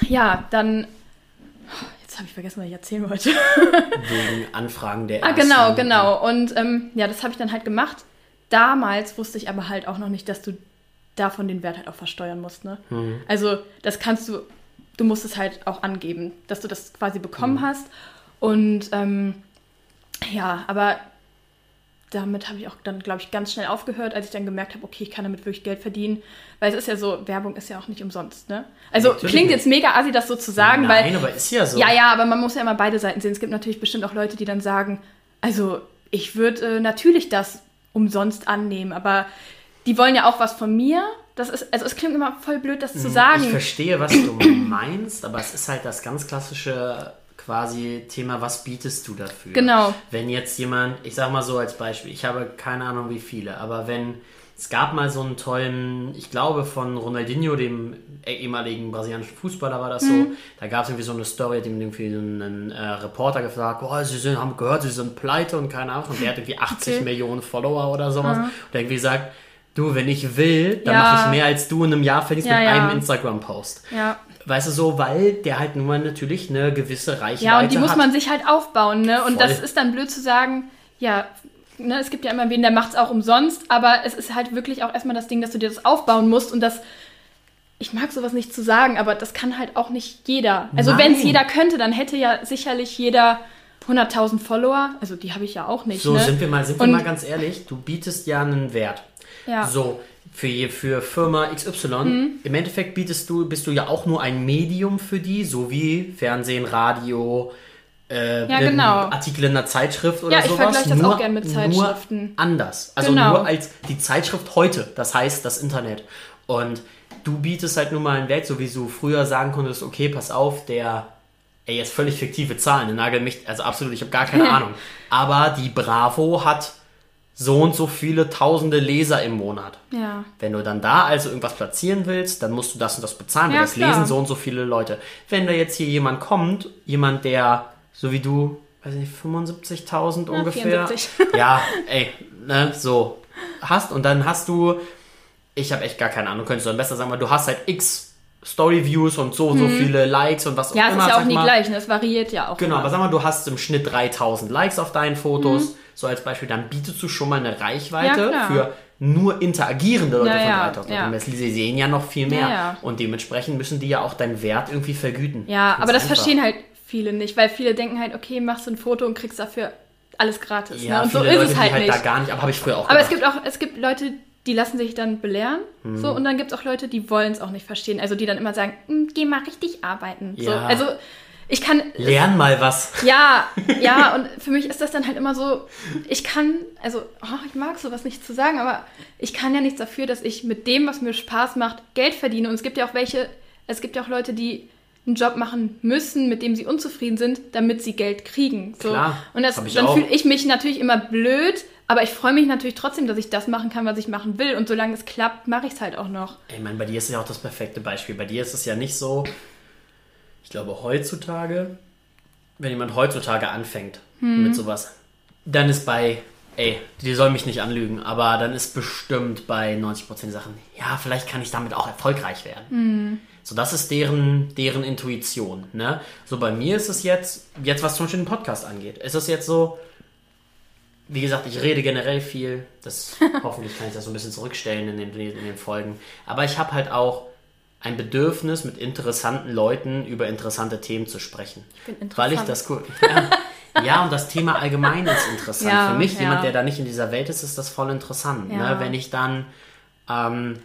ja, dann Jetzt habe ich vergessen, was ich erzählen wollte. Wegen Anfragen der ersten. Ah, genau, genau. Und ähm, ja, das habe ich dann halt gemacht. Damals wusste ich aber halt auch noch nicht, dass du davon den Wert halt auch versteuern musst. Ne? Mhm. Also das kannst du, du musst es halt auch angeben, dass du das quasi bekommen mhm. hast. Und ähm, ja, aber damit habe ich auch dann, glaube ich, ganz schnell aufgehört, als ich dann gemerkt habe, okay, ich kann damit wirklich Geld verdienen. Weil es ist ja so, Werbung ist ja auch nicht umsonst, ne? Also natürlich klingt jetzt mega assi, das so zu sagen, Nein, weil. Nein, aber ist ja so. Ja, ja, aber man muss ja immer beide Seiten sehen. Es gibt natürlich bestimmt auch Leute, die dann sagen, also ich würde äh, natürlich das umsonst annehmen, aber die wollen ja auch was von mir. Das ist, also es klingt immer voll blöd, das zu hm, sagen. Ich verstehe, was du [CLEARS THROAT] meinst, aber es ist halt das ganz klassische quasi Thema, was bietest du dafür? Genau. Wenn jetzt jemand, ich sag mal so als Beispiel, ich habe keine Ahnung wie viele, aber wenn es gab mal so einen tollen, ich glaube von Ronaldinho, dem ehemaligen brasilianischen Fußballer war das mhm. so, da gab es irgendwie so eine Story, dem irgendwie einen äh, Reporter gefragt, oh, sie sind, haben gehört, sie sind pleite und keine Ahnung, und der hat irgendwie 80 okay. Millionen Follower oder sowas mhm. und der irgendwie sagt, du, wenn ich will, dann ja. mache ich mehr als du in einem Jahr verdienst ja, mit ja. einem Instagram-Post. Ja. Weißt du so, weil der halt nun mal natürlich eine gewisse Reichweite hat. Ja, und die muss man sich halt aufbauen, ne? Und Voll. das ist dann blöd zu sagen, ja, ne, es gibt ja immer wen, der macht es auch umsonst, aber es ist halt wirklich auch erstmal das Ding, dass du dir das aufbauen musst und das. Ich mag sowas nicht zu sagen, aber das kann halt auch nicht jeder. Also wenn es jeder könnte, dann hätte ja sicherlich jeder 100.000 Follower. Also die habe ich ja auch nicht. So ne? sind wir mal, sind wir mal ganz ehrlich. Du bietest ja einen Wert. Ja. So, für, für Firma XY. Mhm. Im Endeffekt bietest du, bist du ja auch nur ein Medium für die, so wie Fernsehen, Radio, äh, ja, genau. Artikel in einer Zeitschrift oder ja, sowas. Ja, ich vergleiche das nur, auch gerne mit Zeitschriften. Nur anders. Also genau. nur als die Zeitschrift heute, das heißt das Internet. Und du bietest halt nur mal einen Wert, so wie du früher sagen konntest, okay, pass auf, der ey, jetzt völlig fiktive Zahlen, der nagel mich, also absolut, ich habe gar keine [LAUGHS] Ahnung. Aber die Bravo hat so und so viele tausende Leser im Monat. Ja. Wenn du dann da also irgendwas platzieren willst, dann musst du das und das bezahlen, weil ja, das klar. lesen so und so viele Leute. Wenn da jetzt hier jemand kommt, jemand, der, so wie du, weiß nicht, 75.000 ja, ungefähr. 74. Ja, [LAUGHS] ey, ne, so hast und dann hast du, ich habe echt gar keine Ahnung, könntest du dann besser sagen, weil du hast halt x Story-Views und so und so hm. viele Likes und was auch ja, immer. Ja, es ist ja auch nie mal. gleich, ne? es variiert ja auch. Genau, immer. aber sag mal, du hast im Schnitt 3000 Likes auf deinen Fotos. Hm so als Beispiel, dann bietest du schon mal eine Reichweite ja, für nur interagierende Leute ja, von 3000 ja. Sie sehen ja noch viel mehr. Ja, und dementsprechend müssen die ja auch deinen Wert irgendwie vergüten. Ja, Ganz aber das einfach. verstehen halt viele nicht, weil viele denken halt, okay, machst du ein Foto und kriegst dafür alles gratis. Ja, ne? Und so ist Leute, es halt, halt nicht. da gar nicht, aber habe ich früher auch Aber es gibt auch, es gibt Leute, die lassen sich dann belehren. Hm. So, und dann gibt es auch Leute, die wollen es auch nicht verstehen. Also die dann immer sagen, hm, geh mal richtig arbeiten. So, also ich kann. Lern mal was. Ja, [LAUGHS] ja, und für mich ist das dann halt immer so, ich kann, also, oh, ich mag sowas nicht zu sagen, aber ich kann ja nichts dafür, dass ich mit dem, was mir Spaß macht, Geld verdiene. Und es gibt ja auch welche, es gibt ja auch Leute, die einen Job machen müssen, mit dem sie unzufrieden sind, damit sie Geld kriegen. So. Klar, und das, dann fühle ich mich natürlich immer blöd, aber ich freue mich natürlich trotzdem, dass ich das machen kann, was ich machen will. Und solange es klappt, mache ich es halt auch noch. Ich meine, bei dir ist es ja auch das perfekte Beispiel. Bei dir ist es ja nicht so, ich glaube, heutzutage, wenn jemand heutzutage anfängt hm. mit sowas, dann ist bei, ey, die soll mich nicht anlügen, aber dann ist bestimmt bei 90% Sachen, ja, vielleicht kann ich damit auch erfolgreich werden. Hm. So, das ist deren, deren Intuition. Ne? So, bei mir ist es jetzt, jetzt was zum Beispiel den Podcast angeht, ist es jetzt so, wie gesagt, ich rede generell viel. Das [LAUGHS] hoffentlich kann ich das so ein bisschen zurückstellen in den, in den Folgen. Aber ich habe halt auch ein Bedürfnis, mit interessanten Leuten über interessante Themen zu sprechen. Ich weil ich das cool. Ja, ja, und das Thema allgemein ist interessant. Ja, Für mich, ja. jemand, der da nicht in dieser Welt ist, ist das voll interessant. Ne? Wenn ich dann, ähm,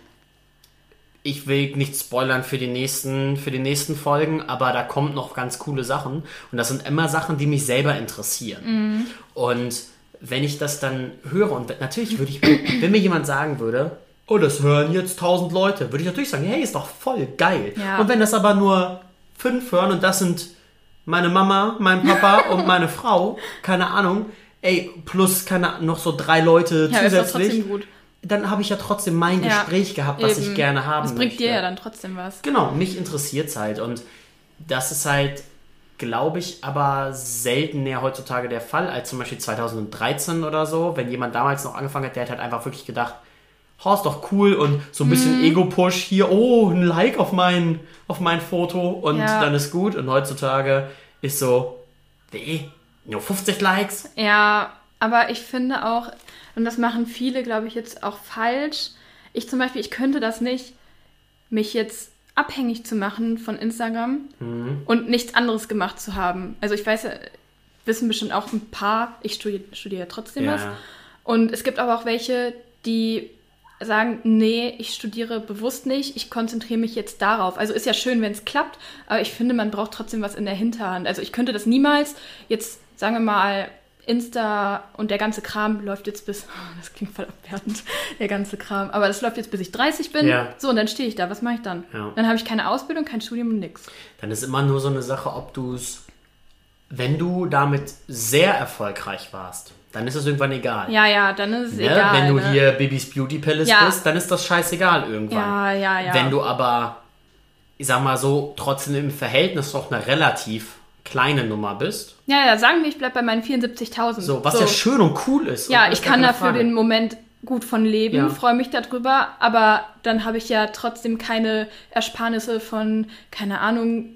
ich will nicht spoilern für die nächsten, für die nächsten Folgen, aber da kommt noch ganz coole Sachen. Und das sind immer Sachen, die mich selber interessieren. Mhm. Und wenn ich das dann höre, und natürlich würde ich, wenn mir jemand sagen würde, oh, das hören jetzt tausend Leute, würde ich natürlich sagen, hey, ist doch voll geil. Ja. Und wenn das aber nur fünf hören und das sind meine Mama, mein Papa [LAUGHS] und meine Frau, keine Ahnung, ey, plus keine, noch so drei Leute Ja, zusätzlich, dann habe ich ja trotzdem mein Ja, Gespräch gehabt, was Eben. ich gerne haben Das bringt möchte. dir ja dann trotzdem was. Genau, mich interessiert's halt und das ist halt, glaube ich, aber selten mehr heutzutage der Fall als zum Beispiel 2013 oder so, wenn jemand damals noch angefangen hat, der hat halt einfach wirklich gedacht, oh, ist doch cool und so ein Mhm. bisschen Ego-Push hier, oh, ein Like auf mein, auf mein Foto und Ja. dann ist gut und heutzutage ist so, nee, nur 50 Likes. Ja, aber ich finde auch, und das machen viele, glaube ich, jetzt auch falsch. Ich zum Beispiel, ich könnte das nicht, mich jetzt abhängig zu machen von Instagram Mhm. und nichts anderes gemacht zu haben. Also ich weiß ja, wissen bestimmt auch ein paar, ich studiere studiere ja trotzdem Ja. was. Und es gibt aber auch welche, die sagen, nee, ich studiere bewusst nicht, ich konzentriere mich jetzt darauf. Also ist ja schön, wenn es klappt, aber ich finde, man braucht trotzdem was in der Hinterhand. Also ich könnte das niemals jetzt, sagen wir mal, Insta und der ganze Kram läuft jetzt bis, [LAUGHS] das klingt voll abwertend, der ganze Kram, aber das läuft jetzt bis ich 30 bin. Ja. So, und dann stehe ich da, was mache ich dann? Ja. Dann habe ich keine Ausbildung, kein Studium und nix. Dann ist immer nur so eine Sache, ob du es, wenn du damit sehr erfolgreich warst, dann ist es irgendwann egal. Ja, ja, dann ist es Ne? egal. Wenn du ne? hier Bibis Beauty Palace Ja. bist, dann ist das scheißegal irgendwann. Ja, ja, ja. Wenn du aber, ich sag mal so, trotzdem im Verhältnis doch eine relativ kleine Nummer bist, Ja, ja, sagen wir, ich bleib bei meinen 74.000. so, was ja schön und cool ist. Ja, ich ist kann dafür Frage. den Moment gut von leben, Ja. freue mich darüber, aber dann habe ich ja trotzdem keine Ersparnisse von, keine Ahnung.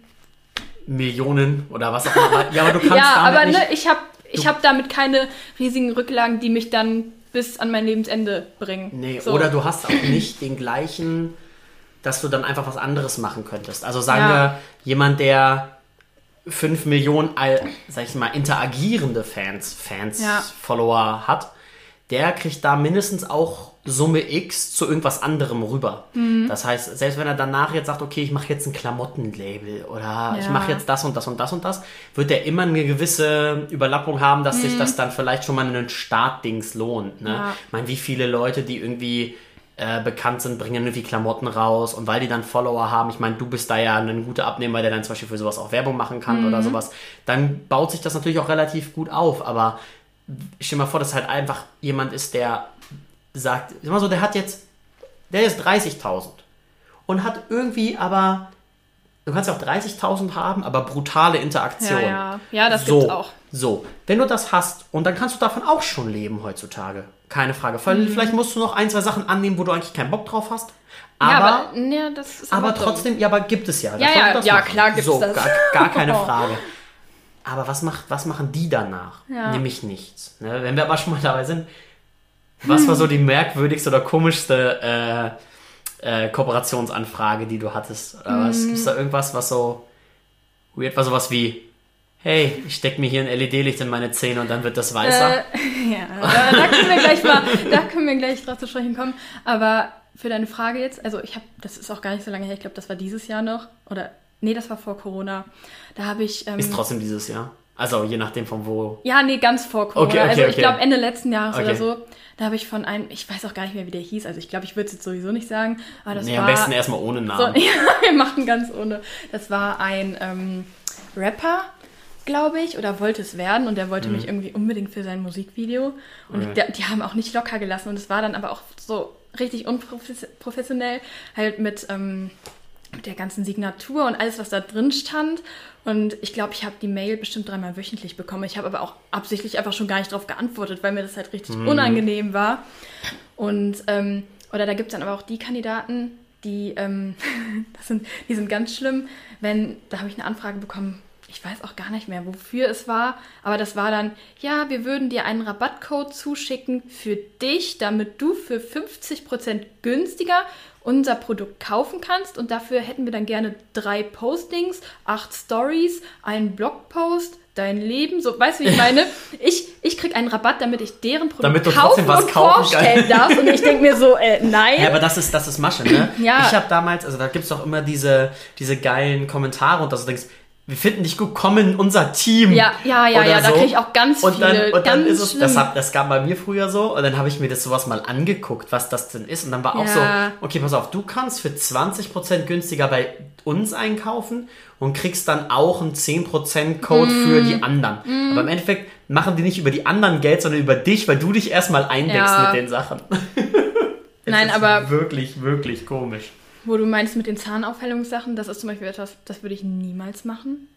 Millionen oder was auch immer. Ja, aber du kannst [LAUGHS] ja, aber nicht, ne, ich habe ich hab damit keine riesigen Rücklagen, die mich dann bis an mein Lebensende bringen. Nee, So. oder du hast auch nicht den gleichen, dass du dann einfach was anderes machen könntest. Also sagen Ja. wir, jemand, der 5 Millionen, all- sag ich mal, interagierende Fans, Fans, Ja. Follower hat, der kriegt da mindestens auch Summe X zu irgendwas anderem rüber. Mhm. Das heißt, selbst wenn er danach jetzt sagt, okay, ich mache jetzt ein Klamottenlabel oder ich Ja. mache jetzt das und das und das und das, wird er immer eine gewisse Überlappung haben, dass sich das dann vielleicht schon mal einen Startdings lohnt. Ne? Mhm. Ja. Ich meine, wie viele Leute, die irgendwie äh, bekannt sind, bringen irgendwie Klamotten raus und weil die dann Follower haben, ich meine, du bist da ja ein guter Abnehmer, der dann zum Beispiel für sowas auch Werbung machen kann Mhm. oder sowas, dann baut sich das natürlich auch relativ gut auf, aber ich stell mir vor, dass halt einfach jemand ist, der sagt, sag mal so, der hat jetzt, der ist 30.000 und hat irgendwie aber, du kannst ja auch 30.000 haben, aber brutale Interaktion. Ja, ja. Ja, das so, gibt's auch. So, wenn du das hast und dann kannst du davon auch schon leben heutzutage. Keine Frage. Mhm. Vielleicht musst du noch ein, zwei Sachen annehmen, wo du eigentlich keinen Bock drauf hast. Aber, ja, aber, aber, ja, aber, dumm. trotzdem, ja, aber gibt es ja. Ja, ja, klar gibt's so, das. Gar, gar keine [LAUGHS] Frage. Aber was, macht, was machen die danach? Nämlich nichts. Ne? Wenn wir aber schon mal dabei sind, was war so die merkwürdigste oder komischste äh, äh, Kooperationsanfrage, die du hattest? Oder was? Gibt es da irgendwas, was so weird war? Sowas wie, hey, ich steck mir hier ein LED-Licht in meine Zähne und dann wird das weißer. Äh, [LAUGHS] ja, da, da können wir gleich mal, da können wir gleich drauf zu sprechen kommen. Aber für deine Frage jetzt, also ich habe, das ist auch gar nicht so lange her, ich glaube, das war dieses Jahr noch. Oder, nee, das war vor Corona. Da habe ich. Ähm, Ist trotzdem dieses Jahr. Also je nachdem von wo. ja, nee, ganz vor Corona. Okay, okay, also ich okay. glaube Ende letzten Jahres oder so. Da habe ich von einem, ich weiß auch gar nicht mehr, wie der hieß. Also ich glaube, ich würde es jetzt sowieso nicht sagen. Aber das Nee, war. am besten erstmal ohne So, Namen. [LAUGHS] ja, wir machen ganz ohne. Das war ein ähm, Rapper, glaube ich, oder wollte es werden und der wollte mich irgendwie unbedingt für sein Musikvideo. Und Mhm. Der, die haben auch nicht locker gelassen und es war dann aber auch so richtig unprofessionell, halt mit, ähm, mit der ganzen Signatur und alles, was da drin stand. Und ich glaube, ich habe die Mail bestimmt dreimal wöchentlich bekommen. Ich habe aber auch absichtlich einfach schon gar nicht drauf geantwortet, weil mir das halt richtig unangenehm war. Und, ähm, oder da gibt es dann aber auch die Kandidaten, die, ähm, [LAUGHS] das sind, die sind ganz schlimm, wenn, da habe ich eine Anfrage bekommen, ich weiß auch gar nicht mehr, wofür es war, aber das war dann, ja, wir würden dir einen Rabattcode zuschicken für dich, damit du für 50% günstiger unser Produkt kaufen kannst und dafür hätten wir dann gerne drei Postings, acht Stories, einen Blogpost, dein Leben, so, weißt du, wie ich meine? [LAUGHS] Ich, ich krieg einen Rabatt, damit ich deren Produkt Damit du kaufen was und kaufen vorstellen darf und ich denke mir so, äh, nein. Ja, aber das ist, das ist Masche, ne? Ja. Ich habe damals, also da gibt's doch immer diese, diese geilen Kommentare und dass du denkst, wir finden dich gut, komm in unser Team. Ja, ja, ja, ja, da so. kriege ich auch ganz und dann, viele, Und dann ist es, das, hab, das gab bei mir früher so, und dann habe ich mir das sowas mal angeguckt, was das denn ist. Und dann war auch Ja. so, okay, pass auf, du kannst für 20% günstiger bei uns einkaufen und kriegst dann auch einen 10% Code für Mm. die anderen. Aber im Endeffekt machen die nicht über die anderen Geld, sondern über dich, weil du dich erstmal eindeckst Ja. mit den Sachen. [LAUGHS] Nein, aber- Wirklich, wirklich komisch. Wo du meinst mit den Zahnaufhellungssachen, das ist zum Beispiel etwas, das würde ich niemals machen.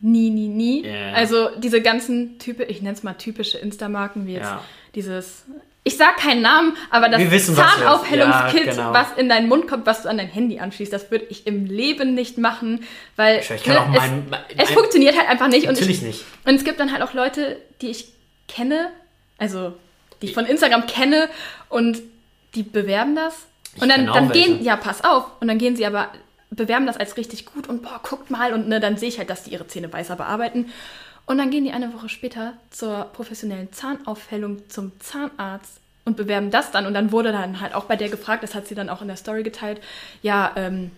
Nie, nie, nie. Ja. Also diese ganzen Type, ich nenne es mal typische Insta-Marken, wie jetzt Ja. dieses, ich sag keinen Namen, aber das Zahnaufhellungskit, ja, genau. was in deinen Mund kommt, was du an dein Handy anschließt, das würde ich im Leben nicht machen, weil Ich kann ne, auch mein- mein- es, funktioniert halt einfach nicht. Und ich, Natürlich nicht. und es gibt dann halt auch Leute, die ich kenne, also die ich von Instagram kenne und die bewerben das. Ich Und dann, dann gehen, ja, pass auf. Und dann gehen sie aber, bewerben das als richtig gut und boah, guckt mal. Und ne, dann sehe ich halt, dass die ihre Zähne weißer bearbeiten. Und dann gehen die eine Woche später zur professionellen Zahnaufhellung zum Zahnarzt und bewerben das dann. Und dann wurde dann halt auch bei der gefragt, das hat sie dann auch in der Story geteilt, ja, ähm,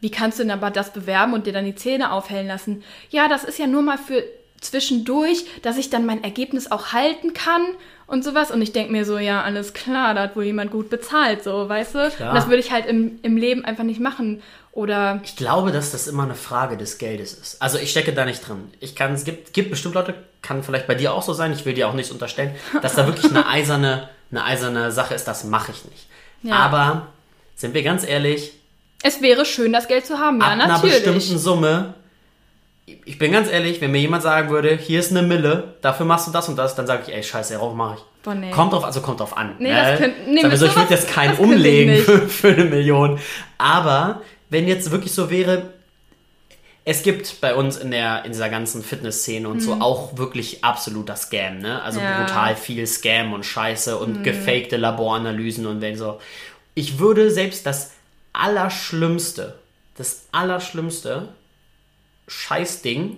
wie kannst du denn aber das bewerben und dir dann die Zähne aufhellen lassen? Ja, das ist ja nur mal für zwischendurch, dass ich dann mein Ergebnis auch halten kann und sowas. Und ich denke mir so, ja, alles klar, da hat wohl jemand gut bezahlt, so, weißt du? Klar. Und das würde ich halt im, im Leben einfach nicht machen. Oder Ich glaube, dass das immer eine Frage des Geldes ist. Also ich stecke da nicht drin. Ich kann, es gibt, gibt bestimmt Leute, kann vielleicht bei dir auch so sein, ich will dir auch nichts unterstellen, dass da wirklich eine [LAUGHS] eiserne, eine eiserne Sache ist, das mache ich nicht. Ja. Aber, sind wir ganz ehrlich, es wäre schön, das Geld zu haben, ja, ab einer natürlich. bestimmten Summe, ich bin ganz ehrlich, wenn mir jemand sagen würde, hier ist eine Mille, dafür machst du das und das, dann sage ich, ey, scheiße, darauf mache ich. Boah, nee. Kommt drauf, also kommt drauf an. Nee, ne? das könnt- nee, so, ich würde jetzt keinen umlegen für, [LAUGHS] für eine Million. Aber wenn jetzt wirklich so wäre, es gibt bei uns in der in dieser ganzen Fitnessszene und so auch wirklich absoluter Scam, ne? Also Mhm. Ja. Mhm. brutal viel Scam und Scheiße und gefakte Laboranalysen und wenn so. Ich würde selbst das Allerschlimmste, das Allerschlimmste Scheißding.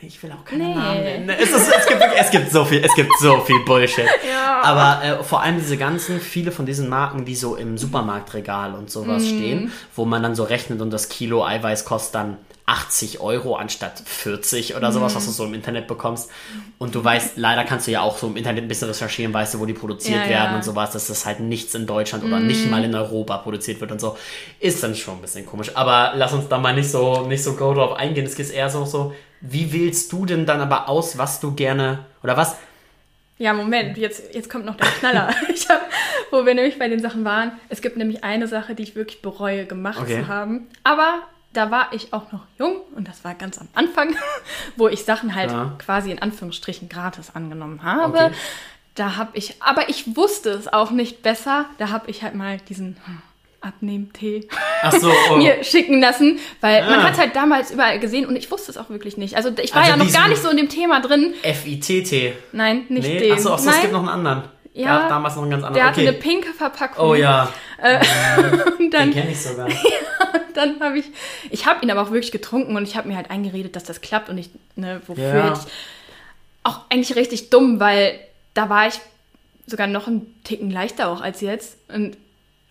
Ich will auch keine Nee. Namen nennen. Es, ist, es, gibt, es gibt so viel, es gibt so viel Bullshit. [LAUGHS] Ja. Aber äh, vor allem diese ganzen, viele von diesen Marken, die so im Supermarktregal und sowas Mhm. stehen, wo man dann so rechnet und das Kilo Eiweiß kostet dann 80 Euro anstatt 40 oder sowas, Mhm. was du so im Internet bekommst. Und du weißt, leider kannst du ja auch so im Internet ein bisschen recherchieren, weißt du, wo die produziert Ja, werden ja. und sowas, dass das halt nichts in Deutschland oder nicht mal in Europa produziert wird und so. Ist dann schon ein bisschen komisch. Aber lass uns da mal nicht so, nicht so go drauf eingehen. Es geht eher so, so, wie wählst du denn dann aber aus, was du gerne, oder was, Ja, Moment, jetzt, jetzt kommt noch der Knaller. [LAUGHS] ich hab, wo wir nämlich bei den Sachen waren. Es gibt nämlich eine Sache, die ich wirklich bereue, gemacht Okay. zu haben. Aber da war ich auch noch jung und das war ganz am Anfang, [LAUGHS] wo ich Sachen halt Ja. quasi in Anführungsstrichen gratis angenommen habe. Okay. Da habe ich, aber ich wusste es auch nicht besser. Da habe ich halt mal diesen hm, Abnehmtee so, [LAUGHS] oh. mir schicken lassen, weil man Ah. hat halt damals überall gesehen und ich wusste es auch wirklich nicht. Also ich war Also ja noch gar nicht so in dem Thema drin. FITT. Nein, nicht Nee, den. achso, es gibt noch einen anderen. Ja, Gab damals noch einen ganz Der anderen. hatte Okay. eine pinke Verpackung. Oh ja, [LAUGHS] Und den dann, kenne ich sogar. [LAUGHS] dann habe ich, ich habe ihn aber auch wirklich getrunken und ich habe mir halt eingeredet, dass das klappt und ich, ne, wofür Ja. ich, auch eigentlich richtig dumm, weil da war ich sogar noch einen Ticken leichter auch als jetzt. Und,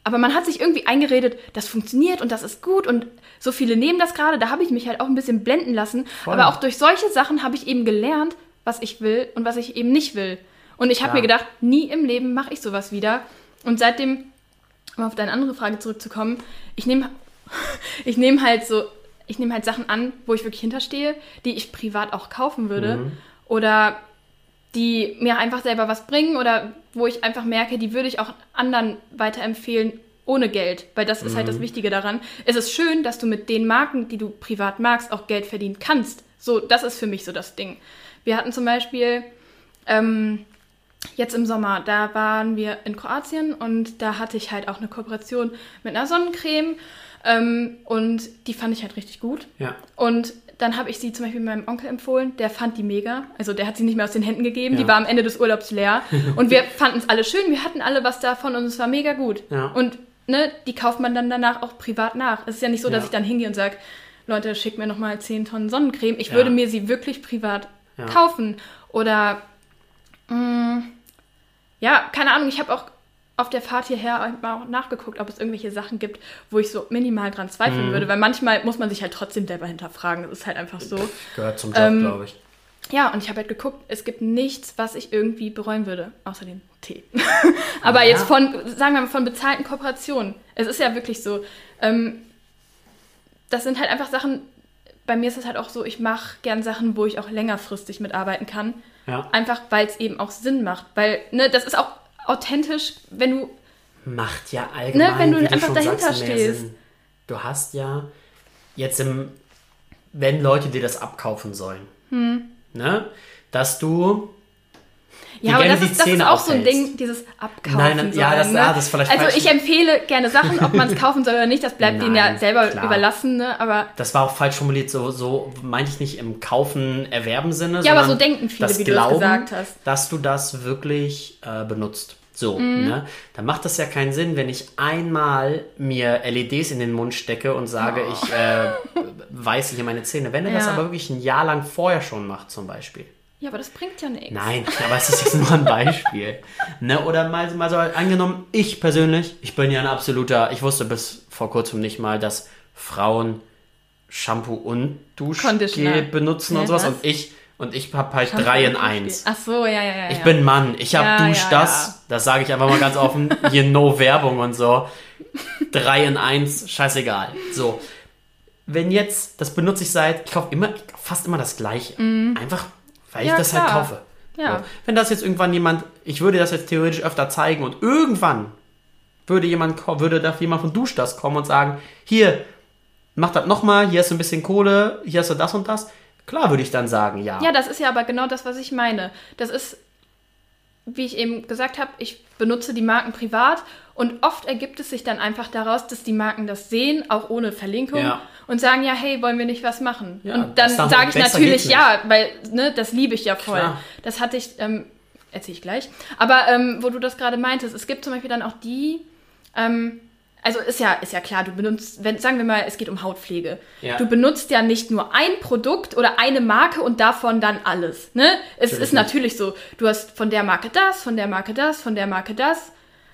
aber man hat sich irgendwie eingeredet, das funktioniert und das ist gut und so viele nehmen das gerade. Da habe ich mich halt auch ein bisschen blenden lassen. Voll. Aber auch durch solche Sachen habe ich eben gelernt, was ich will und was ich eben nicht will. Und ich habe Ja. mir gedacht, nie im Leben mache ich sowas wieder. Und seitdem, um auf deine andere Frage zurückzukommen, ich nehme [LAUGHS] ich nehme halt so, ich nehme halt Sachen an, wo ich wirklich hinterstehe, die ich privat auch kaufen würde. Mhm. Oder die mir einfach selber was bringen oder wo ich einfach merke, die würde ich auch anderen weiterempfehlen ohne Geld, weil das ist halt Mhm. das Wichtige daran. Es ist schön, dass du mit den Marken, die du privat magst, auch Geld verdienen kannst. So, das ist für mich so das Ding. Wir hatten zum Beispiel ähm, jetzt im Sommer, da waren wir in Kroatien und da hatte ich halt auch eine Kooperation mit einer Sonnencreme ähm, und die fand ich halt richtig gut. Ja. Und dann habe ich sie zum Beispiel meinem Onkel empfohlen, der fand die mega. Also der hat sie nicht mehr aus den Händen gegeben, Ja. die war am Ende des Urlaubs leer. [LAUGHS] Und wir fanden es alle schön, wir hatten alle was davon und es war mega gut. Ja. Und ne, die kauft man dann danach auch privat nach. Es ist ja nicht so, dass ich dann hingehe und sage, Leute, schickt mir nochmal 10 Tonnen Sonnencreme. Ich würde mir sie wirklich privat kaufen. Oder mh, ja, keine Ahnung, ich habe auch auf der Fahrt hierher mal auch nachgeguckt, ob es irgendwelche Sachen gibt, wo ich so minimal dran zweifeln würde, weil manchmal muss man sich halt trotzdem selber hinterfragen. Das ist halt einfach so. Gehört zum Job, Ähm, glaube ich. Ja, und ich habe halt geguckt, es gibt nichts, was ich irgendwie bereuen würde, außer den Tee. [LAUGHS] Aber Ja. jetzt von, sagen wir mal, von bezahlten Kooperationen. Es ist ja wirklich so, ähm, das sind halt einfach Sachen, bei mir ist es halt auch so, ich mache gern Sachen, wo ich auch längerfristig mitarbeiten kann. Ja. Einfach, weil es eben auch Sinn macht. Weil, ne, das ist auch authentisch, wenn du Macht ja allgemein, Ne, wenn du einfach schon dahinter sagst, stehst. Du hast ja jetzt im, wenn Leute dir das abkaufen sollen, Hm. ne, dass du Ja, aber das ist, das ist auch so ein aufhältst. Ding, dieses Abkaufen. Nein, nein, ja, das- ne? ah, das ist vielleicht Also falsch. ich empfehle gerne Sachen, ob man es kaufen soll oder nicht, das bleibt denen ja selber klar. überlassen, ne? Aber Das war auch falsch formuliert, so, so meinte ich nicht im Kaufen, Erwerben Sinne. Ja, aber so denken viele, das wie du es Glauben, gesagt hast. Dass du das wirklich äh, benutzt. So, Mhm. ne? Dann macht das ja keinen Sinn, wenn ich einmal mir LEDs in den Mund stecke und sage, ich äh, weiße hier meine Zähne. Wenn er das Ja. aber wirklich ein Jahr lang vorher schon macht, zum Beispiel. Ja, aber das bringt ja nichts. Nein, aber es ist jetzt nur ein Beispiel. ne? Oder mal, mal so angenommen, ich persönlich, ich bin ja ein absoluter, ich wusste bis vor kurzem nicht mal, dass Frauen Shampoo und. Duschgel benutzen und Hä, sowas. was? Und ich, und ich habe halt Shampoo drei in und eins. Ach so, ja, ja, ja. Ich ja. bin Mann, ich habe Ja, Dusch ja, das, ja. das sage ich einfach mal ganz offen, hier no Werbung und so. Drei in eins, scheißegal. So. Wenn jetzt, das benutze ich seit, ich kaufe immer, fast immer das gleiche. Einfach, weil. Ja, ich das halt klar. kaufe. Ja. So. Wenn das jetzt irgendwann jemand, ich würde das jetzt theoretisch öfter zeigen und irgendwann würde jemand, würde da jemand von Dusch das kommen und sagen, hier, mach das nochmal, hier hast du ein bisschen Kohle, hier hast du das und das. Klar würde ich dann sagen, ja. Ja, das ist ja aber genau das, was ich meine. Das ist, wie ich eben gesagt habe, ich benutze die Marken privat und oft ergibt es sich dann einfach daraus, dass die Marken das sehen, auch ohne Verlinkung Ja. und sagen, ja, hey, wollen wir nicht was machen? Ja, und dann sage ich natürlich ja, weil ne, das liebe ich ja voll. Klar. Das hatte ich, ähm, erzähle ich gleich. Aber ähm, wo du das gerade meintest, es gibt zum Beispiel dann auch die, ähm, also ist ja, ist ja klar, du benutzt, wenn, sagen wir mal, es geht um Hautpflege. Ja. Du benutzt ja nicht nur ein Produkt oder eine Marke und davon dann alles. Ne? Es Natürlich ist natürlich so, du hast von der Marke das, von der Marke das, von der Marke das.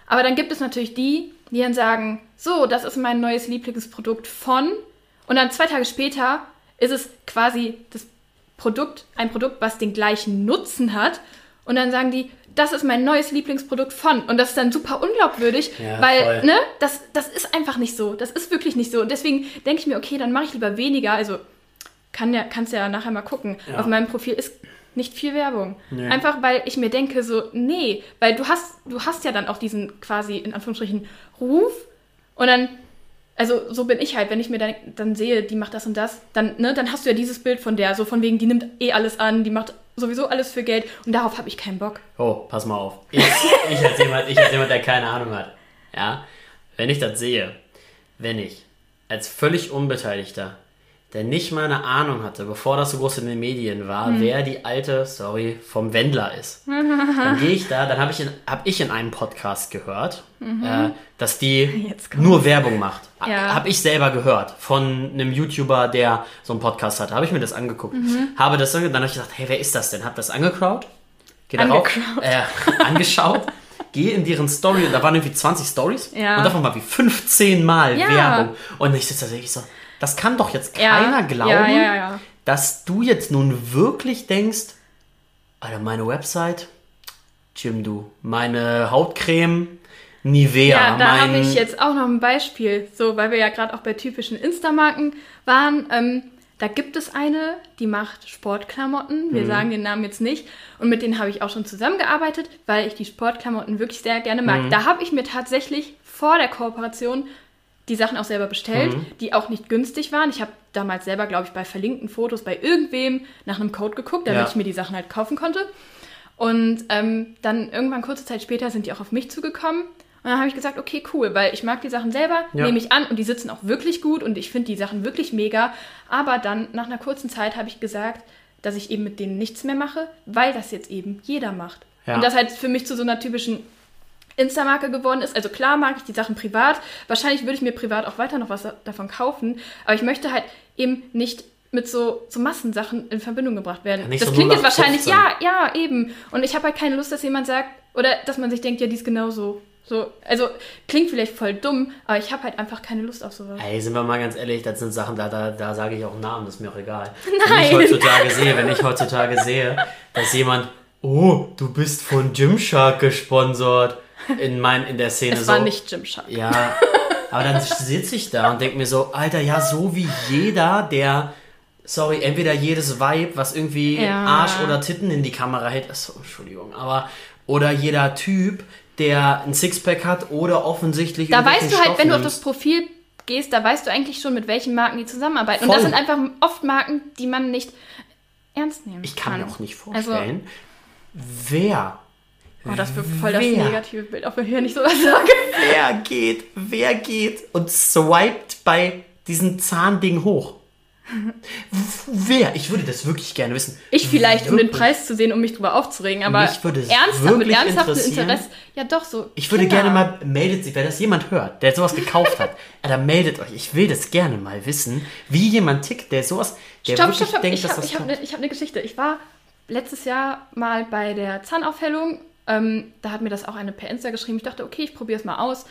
Aber dann gibt es natürlich die, die dann sagen, so, das ist mein neues Lieblingsprodukt von. Und dann zwei Tage später ist es quasi das Produkt, ein Produkt, was den gleichen Nutzen hat. Und dann sagen die, das ist mein neues Lieblingsprodukt von. Und das ist dann super unglaubwürdig, Ja, weil, voll. ne, das, das ist einfach nicht so. Das ist wirklich nicht so. Und deswegen denke ich mir, okay, dann mache ich lieber weniger. Also kann ja, kannst ja nachher mal gucken. Ja. Auf meinem Profil ist nicht viel Werbung. Nee. Einfach weil ich mir denke, so, nee, weil du hast, du hast ja dann auch diesen quasi in Anführungsstrichen Ruf und dann, also so bin ich halt, wenn ich mir dann, dann sehe, die macht das und das, dann, ne, dann hast du ja dieses Bild von der, so von wegen, die nimmt eh alles an, die macht sowieso alles für Geld und darauf habe ich keinen Bock. Oh, pass mal auf. Ich, ich, als jemand, ich als jemand, der keine Ahnung hat. Ja, wenn ich das sehe, wenn ich als völlig Unbeteiligter, der nicht mal eine Ahnung hatte, bevor das so groß in den Medien war, Hm. wer die alte, sorry, vom Wendler ist. [LAUGHS] dann gehe ich da, dann habe ich, in- hab ich in einem Podcast gehört, äh, dass die Mhm. Nur Werbung macht. Ja. Habe ich selber gehört von einem YouTuber, der so einen Podcast hatte. Habe ich mir das angeguckt. Mhm. Habe das dann, dann habe ich gesagt, hey, wer ist das denn? Hab das angekraut. Geh darauf, äh, [LAUGHS] angeschaut, gehe in deren Story, da waren irgendwie 20 Stories Ja. und davon war wie 15 Mal Ja. Werbung. Und ich sitze da wirklich so, das kann doch jetzt keiner glauben, Ja, ja, ja. dass du jetzt nun wirklich denkst, Alter, meine Website, Jim, du, meine Hautcreme, Nivea, Ja, da mein... habe ich jetzt auch noch ein Beispiel, so, weil wir ja gerade auch bei typischen Insta-Marken waren. Ähm, da gibt es eine, die macht Sportklamotten. Mhm. Wir sagen den Namen jetzt nicht. Und mit denen habe ich auch schon zusammengearbeitet, weil ich die Sportklamotten wirklich sehr gerne mag. Mhm. Da habe ich mir tatsächlich vor der Kooperation die Sachen auch selber bestellt, Mhm. die auch nicht günstig waren. Ich habe damals selber, glaube ich, bei verlinkten Fotos bei irgendwem nach einem Code geguckt, damit Ja. ich mir die Sachen halt kaufen konnte. Und ähm, dann irgendwann kurze Zeit später sind die auch auf mich zugekommen. Und dann habe ich gesagt, okay, cool, weil ich mag die Sachen selber, Ja. nehme ich an und die sitzen auch wirklich gut und ich finde die Sachen wirklich mega. Aber dann nach einer kurzen Zeit habe ich gesagt, dass ich eben mit denen nichts mehr mache, weil das jetzt eben jeder macht. Ja. Und das halt für mich zu so einer typischen Insta-Marke geworden ist. Also klar mag ich die Sachen privat. Wahrscheinlich würde ich mir privat auch weiter noch was davon kaufen. Aber ich möchte halt eben nicht mit so, so Massensachen in Verbindung gebracht werden. Ja, das so klingt jetzt wahrscheinlich, 0815. ja, ja, eben. Und ich habe halt keine Lust, dass jemand sagt, oder dass man sich denkt, ja, die ist genauso So, also klingt vielleicht voll dumm, aber ich habe halt einfach keine Lust auf sowas. Ey, sind wir mal ganz ehrlich, das sind Sachen, da, da, da sage ich auch Namen, das ist mir auch egal. Nein. Wenn ich heutzutage sehe, wenn ich heutzutage sehe, dass jemand, oh, du bist von Gymshark gesponsert, in, mein, in der Szene Es so. war nicht Gymshark. Ja, aber dann sitze ich da und denke mir so, Alter, ja, so wie jeder, der, sorry, entweder jedes Vibe, was irgendwie Ja. Arsch oder Titten in die Kamera hält, achso, Entschuldigung, aber, oder jeder Typ, der ein Sixpack hat oder offensichtlich Da weißt du halt, Stoff wenn du auf das Profil gehst, da weißt du eigentlich schon, mit welchen Marken die zusammenarbeiten. Und Voll. das sind einfach oft Marken, die man nicht ernst nehmen Ich kann kann. mir auch nicht Also- vorstellen, wer, Oh, das wird voll das Wer? negative Bild, auch wenn ich hier nicht sowas sage. wer geht, wer geht und swiped bei diesem Zahnding hoch? Wer? Ich würde das wirklich gerne wissen. Ich vielleicht, um den Wirklich. Preis zu sehen, um mich drüber aufzuregen, aber Mich würde es ernsthaft, mit wirklich ernsthaftem. Interesse. Ja, doch, so. Ich würde Kinder. gerne mal, meldet sich, wer das jemand hört, der sowas gekauft hat, [LAUGHS] dann meldet euch. Ich will das gerne mal wissen, wie jemand tickt, der sowas, der Stopp, wirklich stopp, stopp. denkt, Ich dass habe das ich hab kann. eine hab ne Geschichte. Ich war letztes Jahr mal bei der Zahnaufhellung. Ähm, da hat mir das auch eine per Insta geschrieben. Ich dachte, okay, ich probiere es mal aus.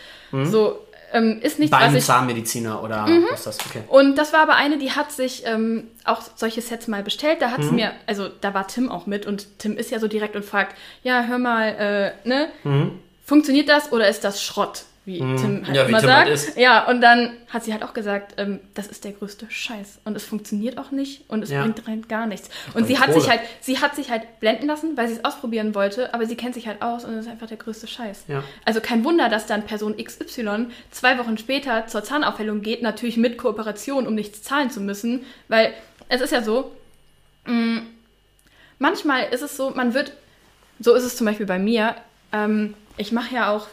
So, ähm, ist nichts, Bei was einem ich. Zahnmediziner oder Mhm. was ist das? Okay. Und das war aber eine, die hat sich ähm, auch solche Sets mal bestellt. Da hat Mhm. sie mir, also da war Tim auch mit und Tim ist ja so direkt und fragt, ja, hör mal, äh, ne? Mhm. Funktioniert das oder ist das Schrott? Wie Tim halt Ja, immer Tim sagt. halt ist. Ja, und dann hat sie halt auch gesagt, ähm, das ist der größte Scheiß. Und es funktioniert auch nicht und es Ja. bringt rein gar nichts. Und bringt sie hat Kohle. sich halt, sie hat sich halt blenden lassen, weil sie es ausprobieren wollte, aber sie kennt sich halt aus und es ist einfach der größte Scheiß. Ja. Also kein Wunder, dass dann Person XY zwei Wochen später zur Zahnaufhellung geht, natürlich mit Kooperation, um nichts zahlen zu müssen, weil es ist ja so, mh, manchmal ist es so, man wird, so ist es zum Beispiel bei mir, ähm, ich mache ja auch,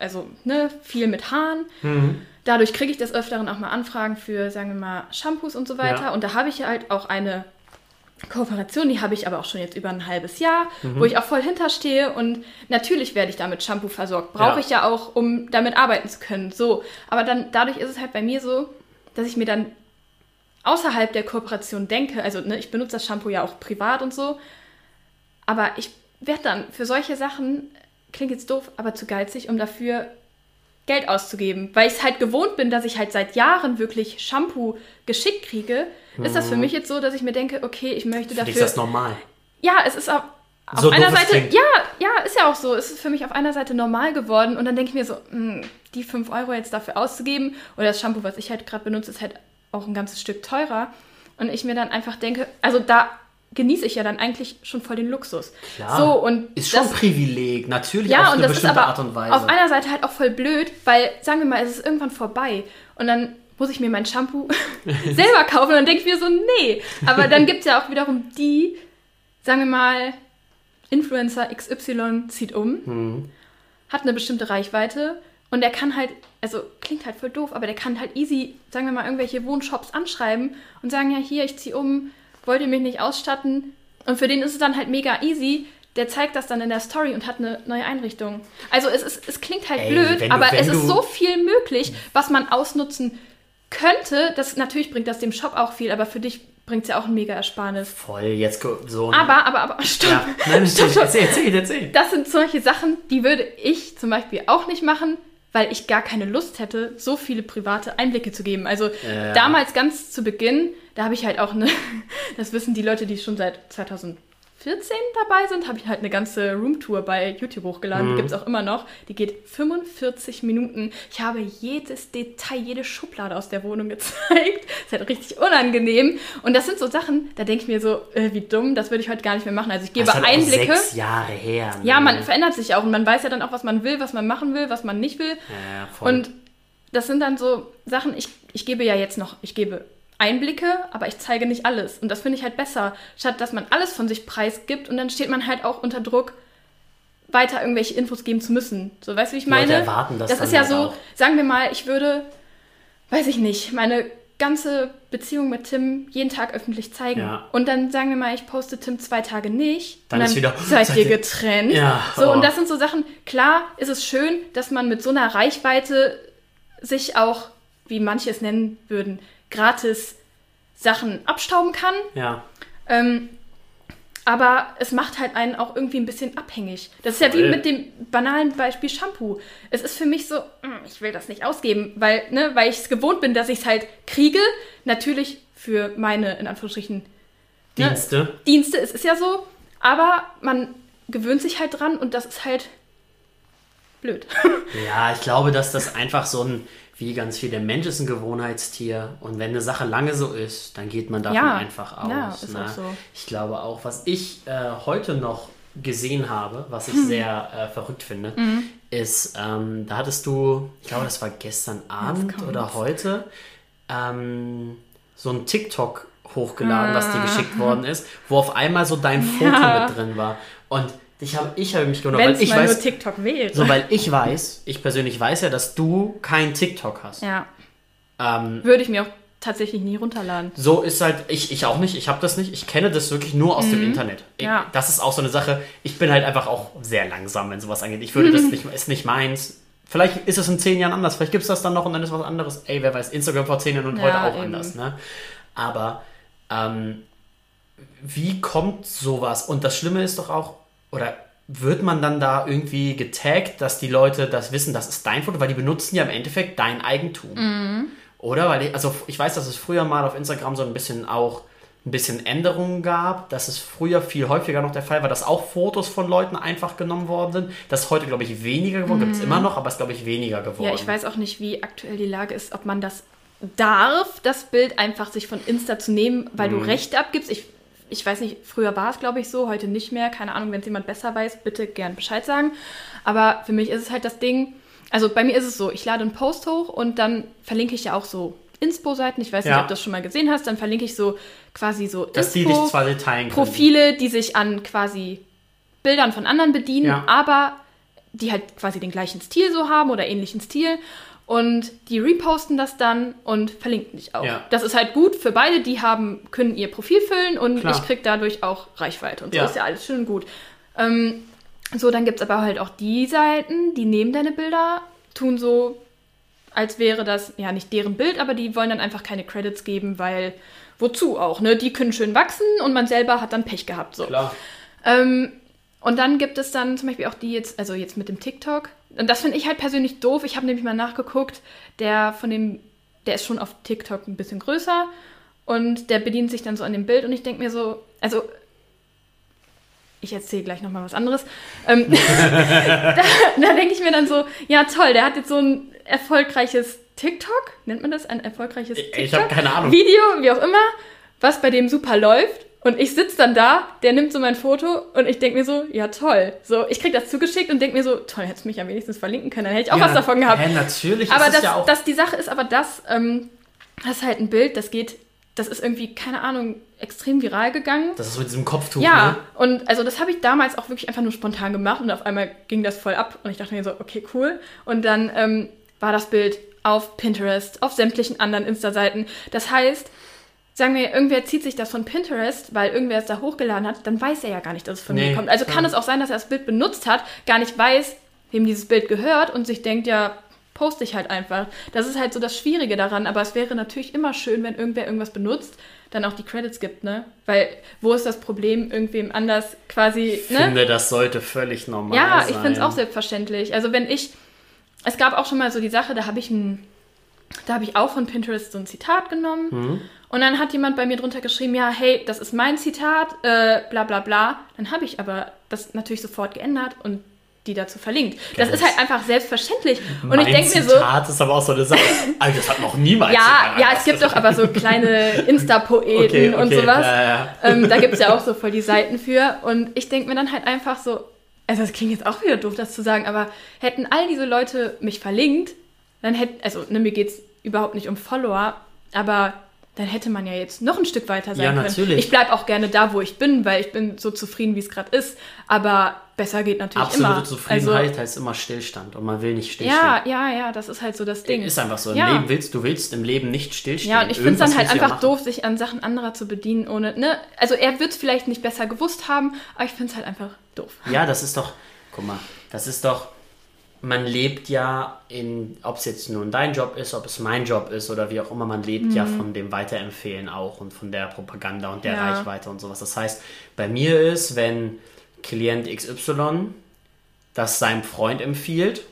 also ne, viel mit Haaren. Mhm. Dadurch kriege ich des Öfteren auch mal Anfragen für, sagen wir mal, Shampoos und so weiter. Ja. Und da habe ich halt auch eine Kooperation, die habe ich aber auch schon jetzt über ein halbes Jahr, Mhm. wo ich auch voll hinterstehe und natürlich werde ich damit Shampoo versorgt. Brauche Ja. ich ja auch, um damit arbeiten zu können. So, aber dann dadurch ist es halt bei mir so, dass ich mir dann außerhalb der Kooperation denke, also ne, ich benutze das Shampoo ja auch privat und so, aber ich werde dann für solche Sachen, klingt jetzt doof, aber zu geizig, um dafür Geld auszugeben. Weil ich es halt gewohnt bin, dass ich halt seit Jahren wirklich Shampoo geschickt kriege, ist das für mich jetzt so, dass ich mir denke, okay, ich möchte dafür. ist das normal. Ja, es ist auf, auf So einer Seite, klingt. ja, ja, ist ja auch so. Es ist für mich auf einer Seite normal geworden und dann denke ich mir so, mh, die 5 Euro jetzt dafür auszugeben oder das Shampoo, was ich halt gerade benutze, ist halt auch ein ganzes Stück teurer. Und ich mir dann einfach denke, also da genieße ich ja dann eigentlich schon voll den Luxus. Klar. So, und Ist schon das- ein Privileg, natürlich ja, auf und eine das ist bestimmte Art und Weise. auf einer Seite halt auch voll blöd, weil, sagen wir mal, es ist irgendwann vorbei und dann muss ich mir mein Shampoo [LAUGHS] [LAUGHS] selber kaufen und dann denke ich mir so, nee. Aber dann gibt es ja auch wiederum die, sagen wir mal, Influencer XY zieht um, Mhm. hat eine bestimmte Reichweite und der kann halt, also klingt halt voll doof, aber der kann halt easy, sagen wir mal, irgendwelche Wohnshops anschreiben und sagen, ja, hier, ich ziehe um, wollt ihr mich nicht ausstatten? Und für den ist es dann halt mega easy. Der zeigt das dann in der Story und hat eine neue Einrichtung. Also es, ist, es klingt halt Ey, blöd, du- aber es ist so viel möglich, was man ausnutzen könnte. Das, natürlich bringt das dem Shop auch viel, aber für dich bringt es ja auch ein mega Ersparnis. Voll, jetzt so. Aber, aber, aber, stopp. ja. Nein, Stopp, stopp. erzähl, erzähl, erzähl. Das sind solche Sachen, die würde ich zum Beispiel auch nicht machen, weil ich gar keine Lust hätte, so viele private Einblicke zu geben. Also Ja. damals ganz zu Beginn, da habe ich halt auch eine, [LAUGHS] das wissen die Leute, die schon seit 2014 dabei sind, habe ich halt eine ganze Roomtour bei YouTube hochgeladen. Mhm. Die gibt es auch immer noch. Die geht 45 Minuten. Ich habe jedes Detail, jede Schublade aus der Wohnung [LAUGHS] gezeigt. ist halt richtig unangenehm. Und das sind so Sachen, da denke ich mir so, äh, wie dumm, das würde ich heute gar nicht mehr machen. Also ich gebe Das ist halt auch Einblicke. sechs Jahre her. ne? Ja, man verändert sich auch und man weiß ja dann auch, was man will, was man machen will, was man nicht will. Ja, voll. Und das sind dann so Sachen, ich, ich gebe ja jetzt noch, ich gebe Einblicke, aber ich zeige nicht alles. Und das finde ich halt besser, statt dass man alles von sich preisgibt und dann steht man halt auch unter Druck, weiter irgendwelche Infos geben zu müssen. So, weißt du, wie ich Die Leute meine? erwarten das das dann ist ja halt so, auch. sagen wir mal, ich würde, weiß ich nicht, meine ganze Beziehung mit Tim jeden Tag öffentlich zeigen. Ja. Und dann sagen wir mal, ich poste Tim zwei Tage nicht. Dann und ist wieder, seid seid ihr ihr- getrennt. Ja, So, oh. und das sind so Sachen, klar ist es schön, dass man mit so einer Reichweite sich auch, wie manche es nennen würden, gratis Sachen abstauben kann. Ja. Ähm, aber es macht halt einen auch irgendwie ein bisschen abhängig. Das ist ja wie mit dem banalen Beispiel Shampoo. Es ist für mich so, mm, ich will das nicht ausgeben, weil, ne, weil ich es gewohnt bin, dass ich es halt kriege. Natürlich für meine, in Anführungsstrichen, ne, Dienste. Dienste, es ist ja so, aber man gewöhnt sich halt dran und das ist halt blöd. [LAUGHS] Ja, ich glaube, dass das einfach so ein, wie ganz viel, der Mensch ist ein Gewohnheitstier und wenn eine Sache lange so ist, dann geht man davon Ja, einfach aus. ja, ist ne? auch so. Ich glaube auch, was ich äh, heute noch gesehen habe, was Hm. ich sehr äh, verrückt finde, Mhm. ist, ähm, da hattest du, ich glaube, das war gestern Abend oder heute, ähm, so ein TikTok hochgeladen, was dir geschickt worden ist, wo auf einmal so dein [LAUGHS] Foto Ah. Ja. mit drin war. Und ich habe ich hab mich gewundert, Wenn weil ich mal weiß, nur TikTok wäre. so, weil ich weiß, ich persönlich weiß ja, dass du kein TikTok hast. ja, Ähm, würde ich mir auch tatsächlich nie runterladen. so ist halt, ich, ich auch nicht, ich habe das nicht, ich kenne das wirklich nur aus dem Internet. Ich, Mhm. Ja. Das ist auch so eine Sache, ich bin halt einfach auch sehr langsam, wenn sowas angeht. Ich würde das nicht, ist nicht meins. Vielleicht ist es in zehn Jahren anders, vielleicht gibt es das dann noch und dann ist was anderes. Ey, wer weiß, Instagram vor zehn Jahren und Ja, heute auch eben. anders, ne? Aber, ähm, wie kommt sowas? Und das Schlimme ist doch auch, oder wird man dann da irgendwie getaggt, dass die Leute das wissen, das ist dein Foto, weil die benutzen ja im Endeffekt dein Eigentum. Mhm. Oder? Weil ich, also ich weiß, dass es früher mal auf Instagram so ein bisschen auch ein bisschen Änderungen gab, dass es früher viel häufiger noch der Fall war, dass auch Fotos von Leuten einfach genommen worden sind. Das ist heute, glaube ich, weniger geworden. Gibt es immer noch, aber es ist, glaube ich, weniger geworden. Mhm. Ja, ich weiß auch nicht, wie aktuell die Lage ist, ob man das darf, das Bild einfach sich von Insta zu nehmen, weil Mhm. du Rechte abgibst. Ich, ich weiß nicht, früher war es, glaube ich, so, heute nicht mehr. Keine Ahnung, wenn es jemand besser weiß, bitte gern Bescheid sagen. Aber für mich ist es halt das Ding, also bei mir ist es so, ich lade einen Post hoch und dann verlinke ich ja auch so Inspo-Seiten. Ich weiß nicht, Ja. ob du das schon mal gesehen hast. Dann verlinke ich so quasi so Dass die dich teilen können. Profile, die sich an quasi Bildern von anderen bedienen, Ja. aber die halt quasi den gleichen Stil so haben oder ähnlichen Stil. Und die reposten das dann und verlinken dich auch. Ja. Das ist halt gut für beide, die haben, können ihr Profil füllen und Klar. ich krieg dadurch auch Reichweite. Und so Ja. ist ja alles schön gut. Ähm, so, dann gibt es aber halt auch die Seiten, die nehmen deine Bilder, tun so, als wäre das, ja, nicht deren Bild, aber die wollen dann einfach keine Credits geben, weil, wozu auch, ne? Die können schön wachsen und man selber hat dann Pech gehabt, so. Klar. Ähm, und dann gibt es dann zum Beispiel auch die jetzt, also jetzt mit dem TikTok. Und das finde ich halt persönlich doof. Ich habe nämlich mal nachgeguckt, der von dem, der ist schon auf TikTok ein bisschen größer und der bedient sich dann so an dem Bild und ich denke mir so, also ich erzähle gleich nochmal was anderes. Ähm, [LAUGHS] da da denke ich mir dann so, ja toll, der hat jetzt so ein erfolgreiches TikTok, nennt man das? Ein erfolgreiches Ich- TikTok? ich hab keine Ahnung. Video, wie auch immer, was bei dem super läuft. Und ich sitze dann da, der nimmt so mein Foto und ich denke mir so, ja toll. So, ich krieg das zugeschickt und denke mir so, toll, hättest du mich ja wenigstens verlinken können, dann hätte ich auch Ja, was davon gehabt. Hä, natürlich Aber ist das, ja auch. das, die Sache ist aber das, ähm, das ist halt ein Bild, das geht, das ist irgendwie, keine Ahnung, extrem viral gegangen. das ist mit diesem Kopftuch, Ja, ne? und also das habe ich damals auch wirklich einfach nur spontan gemacht und auf einmal ging das voll ab und ich dachte mir so, okay, cool. Und dann ähm, war das Bild auf Pinterest, auf sämtlichen anderen Insta-Seiten. Das heißt, sagen wir, irgendwer zieht sich das von Pinterest, weil irgendwer es da hochgeladen hat, dann weiß er ja gar nicht, dass es von Nee, mir kommt. Also kann es auch sein, dass er das Bild benutzt hat, gar nicht weiß, wem dieses Bild gehört und sich denkt, ja, poste ich halt einfach. Das ist halt so das Schwierige daran, aber es wäre natürlich immer schön, wenn irgendwer irgendwas benutzt, dann auch die Credits gibt, ne? Weil wo ist das Problem, irgendwem anders quasi, Ich ne? finde, das sollte völlig normal Ja, sein. ich finde es auch selbstverständlich. Also wenn ich, es gab auch schon mal so die Sache, da habe ich ein, da habe ich auch von Pinterest so ein Zitat genommen Mhm. und dann hat jemand bei mir drunter geschrieben, ja, hey, das ist mein Zitat, äh, bla bla bla. Dann habe ich aber das natürlich sofort geändert und die dazu verlinkt. Das Geil. ist halt einfach selbstverständlich. Und mein ich denke mir so, Zitat ist aber auch so eine Sache. [LAUGHS] Alter, das hat noch niemals ja, ja, es gibt doch aber so kleine Insta-Poeten Okay, und okay, sowas. ja, ja. Ähm, da gibt es ja auch so voll die Seiten für. Und ich denke mir dann halt einfach so, also das klingt jetzt auch wieder doof, das zu sagen, aber hätten all diese Leute mich verlinkt, dann hätte, also ne, mir geht es überhaupt nicht um Follower, aber dann hätte man ja jetzt noch ein Stück weiter sein Ja, können. natürlich. Ich bleibe auch gerne da, wo ich bin, weil ich bin so zufrieden, wie es gerade ist. Aber besser geht natürlich Absolute immer. Zufriedenheit Also, heißt immer Stillstand und man will nicht stillstehen. ja, ja, ja, das ist halt so das Ding. Ist einfach so. Im Ja. Leben willst du willst im Leben nicht stillstehen. Ja, und ich finde es dann halt ja einfach machen. doof, sich an Sachen anderer zu bedienen, ohne, ne? Also er wird es vielleicht nicht besser gewusst haben, aber ich finde es halt einfach doof. Ja, das ist doch, guck mal, das ist doch, man lebt ja in, ob es jetzt nun dein Job ist, ob es mein Job ist oder wie auch immer, man lebt mhm. ja von dem Weiterempfehlen auch und von der Propaganda und der ja. Reichweite und sowas. Das heißt, bei mir ist, wenn Klient XY das seinem Freund empfiehlt,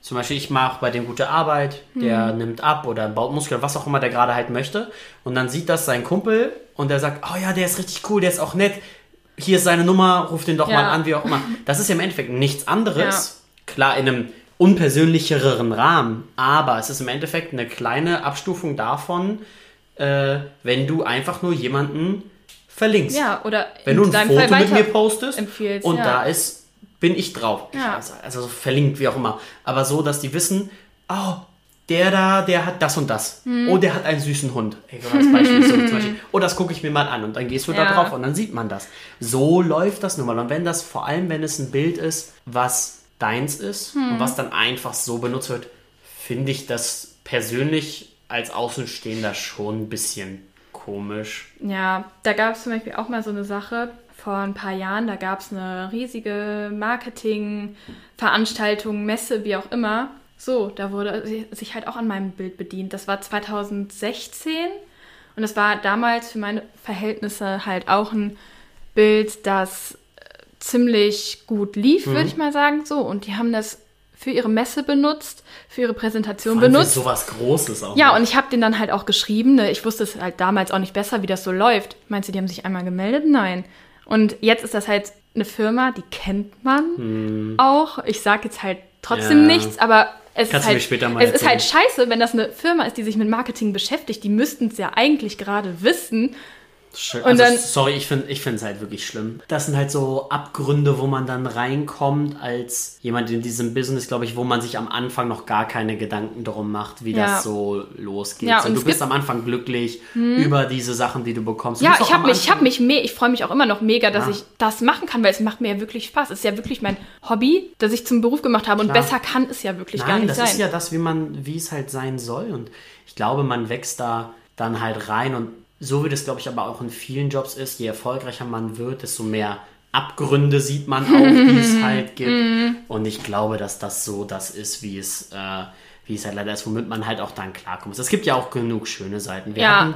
zum Beispiel, ich mache bei dem gute Arbeit, der mhm. nimmt ab oder baut Muskeln, was auch immer der gerade halt möchte. Und dann sieht das sein Kumpel und der sagt, oh ja, der ist richtig cool, der ist auch nett. Hier ist seine Nummer, ruf den doch ja. mal an, wie auch immer. Das ist ja im Endeffekt nichts anderes Klar, in einem unpersönlichereren Rahmen, aber es ist im Endeffekt eine kleine Abstufung davon, äh, wenn du einfach nur jemanden verlinkst. Ja, oder wenn du ein Foto mit mir postest und ja. da ist, bin ich drauf. Ja. Also, also verlinkt, wie auch immer. Aber so, dass die wissen, oh, der da, der hat das und das. Hm. Oh, der hat einen süßen Hund. Als Beispiel, so, zum [LAUGHS] Beispiel. Oh, das gucke ich mir mal an. Und dann gehst du ja. da drauf und dann sieht man das. So läuft das nun mal. Und wenn das, vor allem wenn es ein Bild ist, was deins ist hm. und was dann einfach so benutzt wird, finde ich das persönlich als Außenstehender schon ein bisschen komisch. Ja, da gab es zum Beispiel auch mal so eine Sache vor ein paar Jahren, da gab es eine riesige Marketing-Veranstaltung, Messe, wie auch immer. So, da wurde sich halt auch an meinem Bild bedient. Das war 2016 und das war damals für meine Verhältnisse halt auch ein Bild, das ziemlich gut lief, mhm. würde ich mal sagen. So, und die haben das für ihre Messe benutzt, für ihre Präsentation benutzt. So was Großes auch. Ja, noch. und ich habe den dann halt auch geschrieben. Ne? Ich wusste es halt damals auch nicht besser, wie das so läuft. Meinst du, die haben sich einmal gemeldet? Nein. Und jetzt ist das halt eine Firma, die kennt man hm. auch. Ich sage jetzt halt trotzdem ja. nichts, aber es, ist halt, es ist halt scheiße, wenn das eine Firma ist, die sich mit Marketing beschäftigt. Die müssten es ja eigentlich gerade wissen Schön. Also, dann, sorry, ich finde ich es halt wirklich schlimm. Das sind halt so Abgründe, wo man dann reinkommt als jemand in diesem Business, glaube ich, wo man sich am Anfang noch gar keine Gedanken darum macht, wie ja. das so losgeht. Ja, so, du bist am Anfang glücklich hm. über diese Sachen, die du bekommst. Du ja, ich habe mich, ich habe mich, ich freue mich auch immer noch mega, dass ja. ich das machen kann, weil es macht mir ja wirklich Spaß. Es ist ja wirklich mein Hobby, das ich zum Beruf gemacht habe und Klar. besser kann es ja wirklich Nein, gar nicht das sein. Das ist ja das, wie man, wie es halt sein soll und ich glaube, man wächst da dann halt rein und so wie das, glaube ich, aber auch in vielen Jobs ist, je erfolgreicher man wird, desto mehr Abgründe sieht man auch, [LAUGHS] die es halt gibt. Mhm. Und ich glaube, dass das so das ist, wie es, äh, wie es halt leider ist, womit man halt auch dann klarkommt. Es gibt ja auch genug schöne Seiten. Wir ja. hatten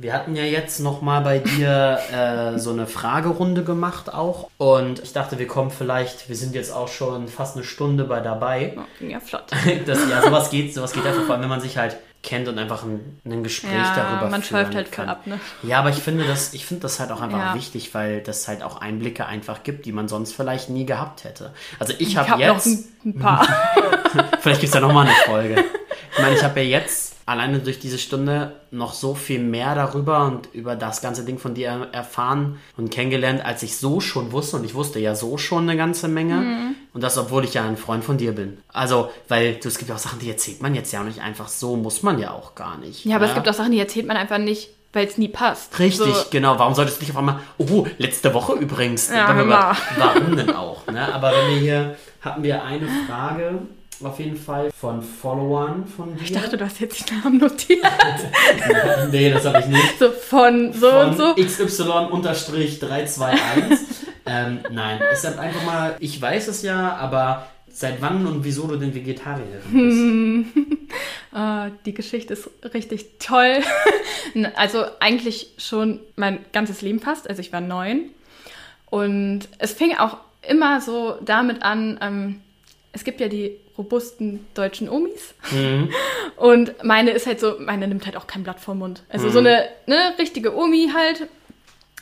wir hatten ja jetzt nochmal bei dir äh, so eine Fragerunde gemacht auch. Und ich dachte, wir kommen vielleicht, wir sind jetzt auch schon fast eine Stunde bei dabei. Ja, flott. [LAUGHS] Das, ja, sowas geht, sowas geht einfach, vor allem wenn man sich halt kennt und einfach ein, ein Gespräch ja, darüber man schweift halt voll ab, ne? Ja, aber ich finde das, ich finde das halt auch einfach ja. wichtig, weil das halt auch Einblicke einfach gibt, die man sonst vielleicht nie gehabt hätte. Also ich habe hab jetzt... noch ein, paar. [LAUGHS] vielleicht gibt es ja nochmal eine Folge. Ich meine, ich habe ja jetzt alleine durch diese Stunde noch so viel mehr darüber und über das ganze Ding von dir erfahren und kennengelernt, als ich so schon wusste. Und ich wusste ja so schon eine ganze Menge. Mhm. Und das, obwohl ich ja ein Freund von dir bin. Also, weil du, es gibt ja auch Sachen, die erzählt man jetzt ja auch nicht einfach so, muss man ja auch gar nicht. Ja, aber ja? es gibt auch Sachen, die erzählt man einfach nicht, weil es nie passt. Richtig, so. genau. Warum solltest du nicht auf einmal, oh, letzte Woche übrigens. Ja, wir, warum denn [LAUGHS] auch? Ne? Aber wenn wir hier, hatten wir eine Frage auf jeden Fall von Followern von dir. Ich dachte, du hast jetzt die Namen notiert. [LAUGHS] nee, das habe ich nicht. So von so von und so. XY-321. Ähm, nein, es ist einfach mal, ich weiß es ja, aber seit wann und wieso du denn Vegetarier [LAUGHS] bist? uh, die Geschichte ist richtig toll. [LAUGHS] also eigentlich schon mein ganzes Leben fast. Also ich war neun. Und es fing auch immer so damit an, ähm, es gibt ja die robusten deutschen Omis. Mhm. [LAUGHS] Und meine ist halt so, meine nimmt halt auch kein Blatt vom Mund. Also mhm. so eine ne, richtige Omi halt.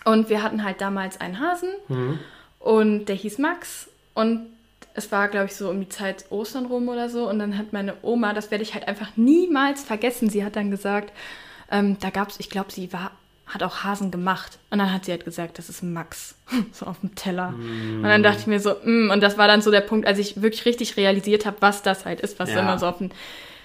Und wir hatten halt damals einen Hasen mhm. und der hieß Max. Und es war, glaube ich, so um die Zeit Ostern rum oder so. Und dann hat meine Oma, das werde ich halt einfach niemals vergessen, sie hat dann gesagt, ähm, da gab es, ich glaube, sie war hat auch Hasen gemacht. Und dann hat sie halt gesagt, das ist Max. [LAUGHS] so auf dem Teller. Mm. Und dann dachte ich mir so, mm. und das war dann so der Punkt, als ich wirklich richtig realisiert habe, was das halt ist, was ja. immer so auf den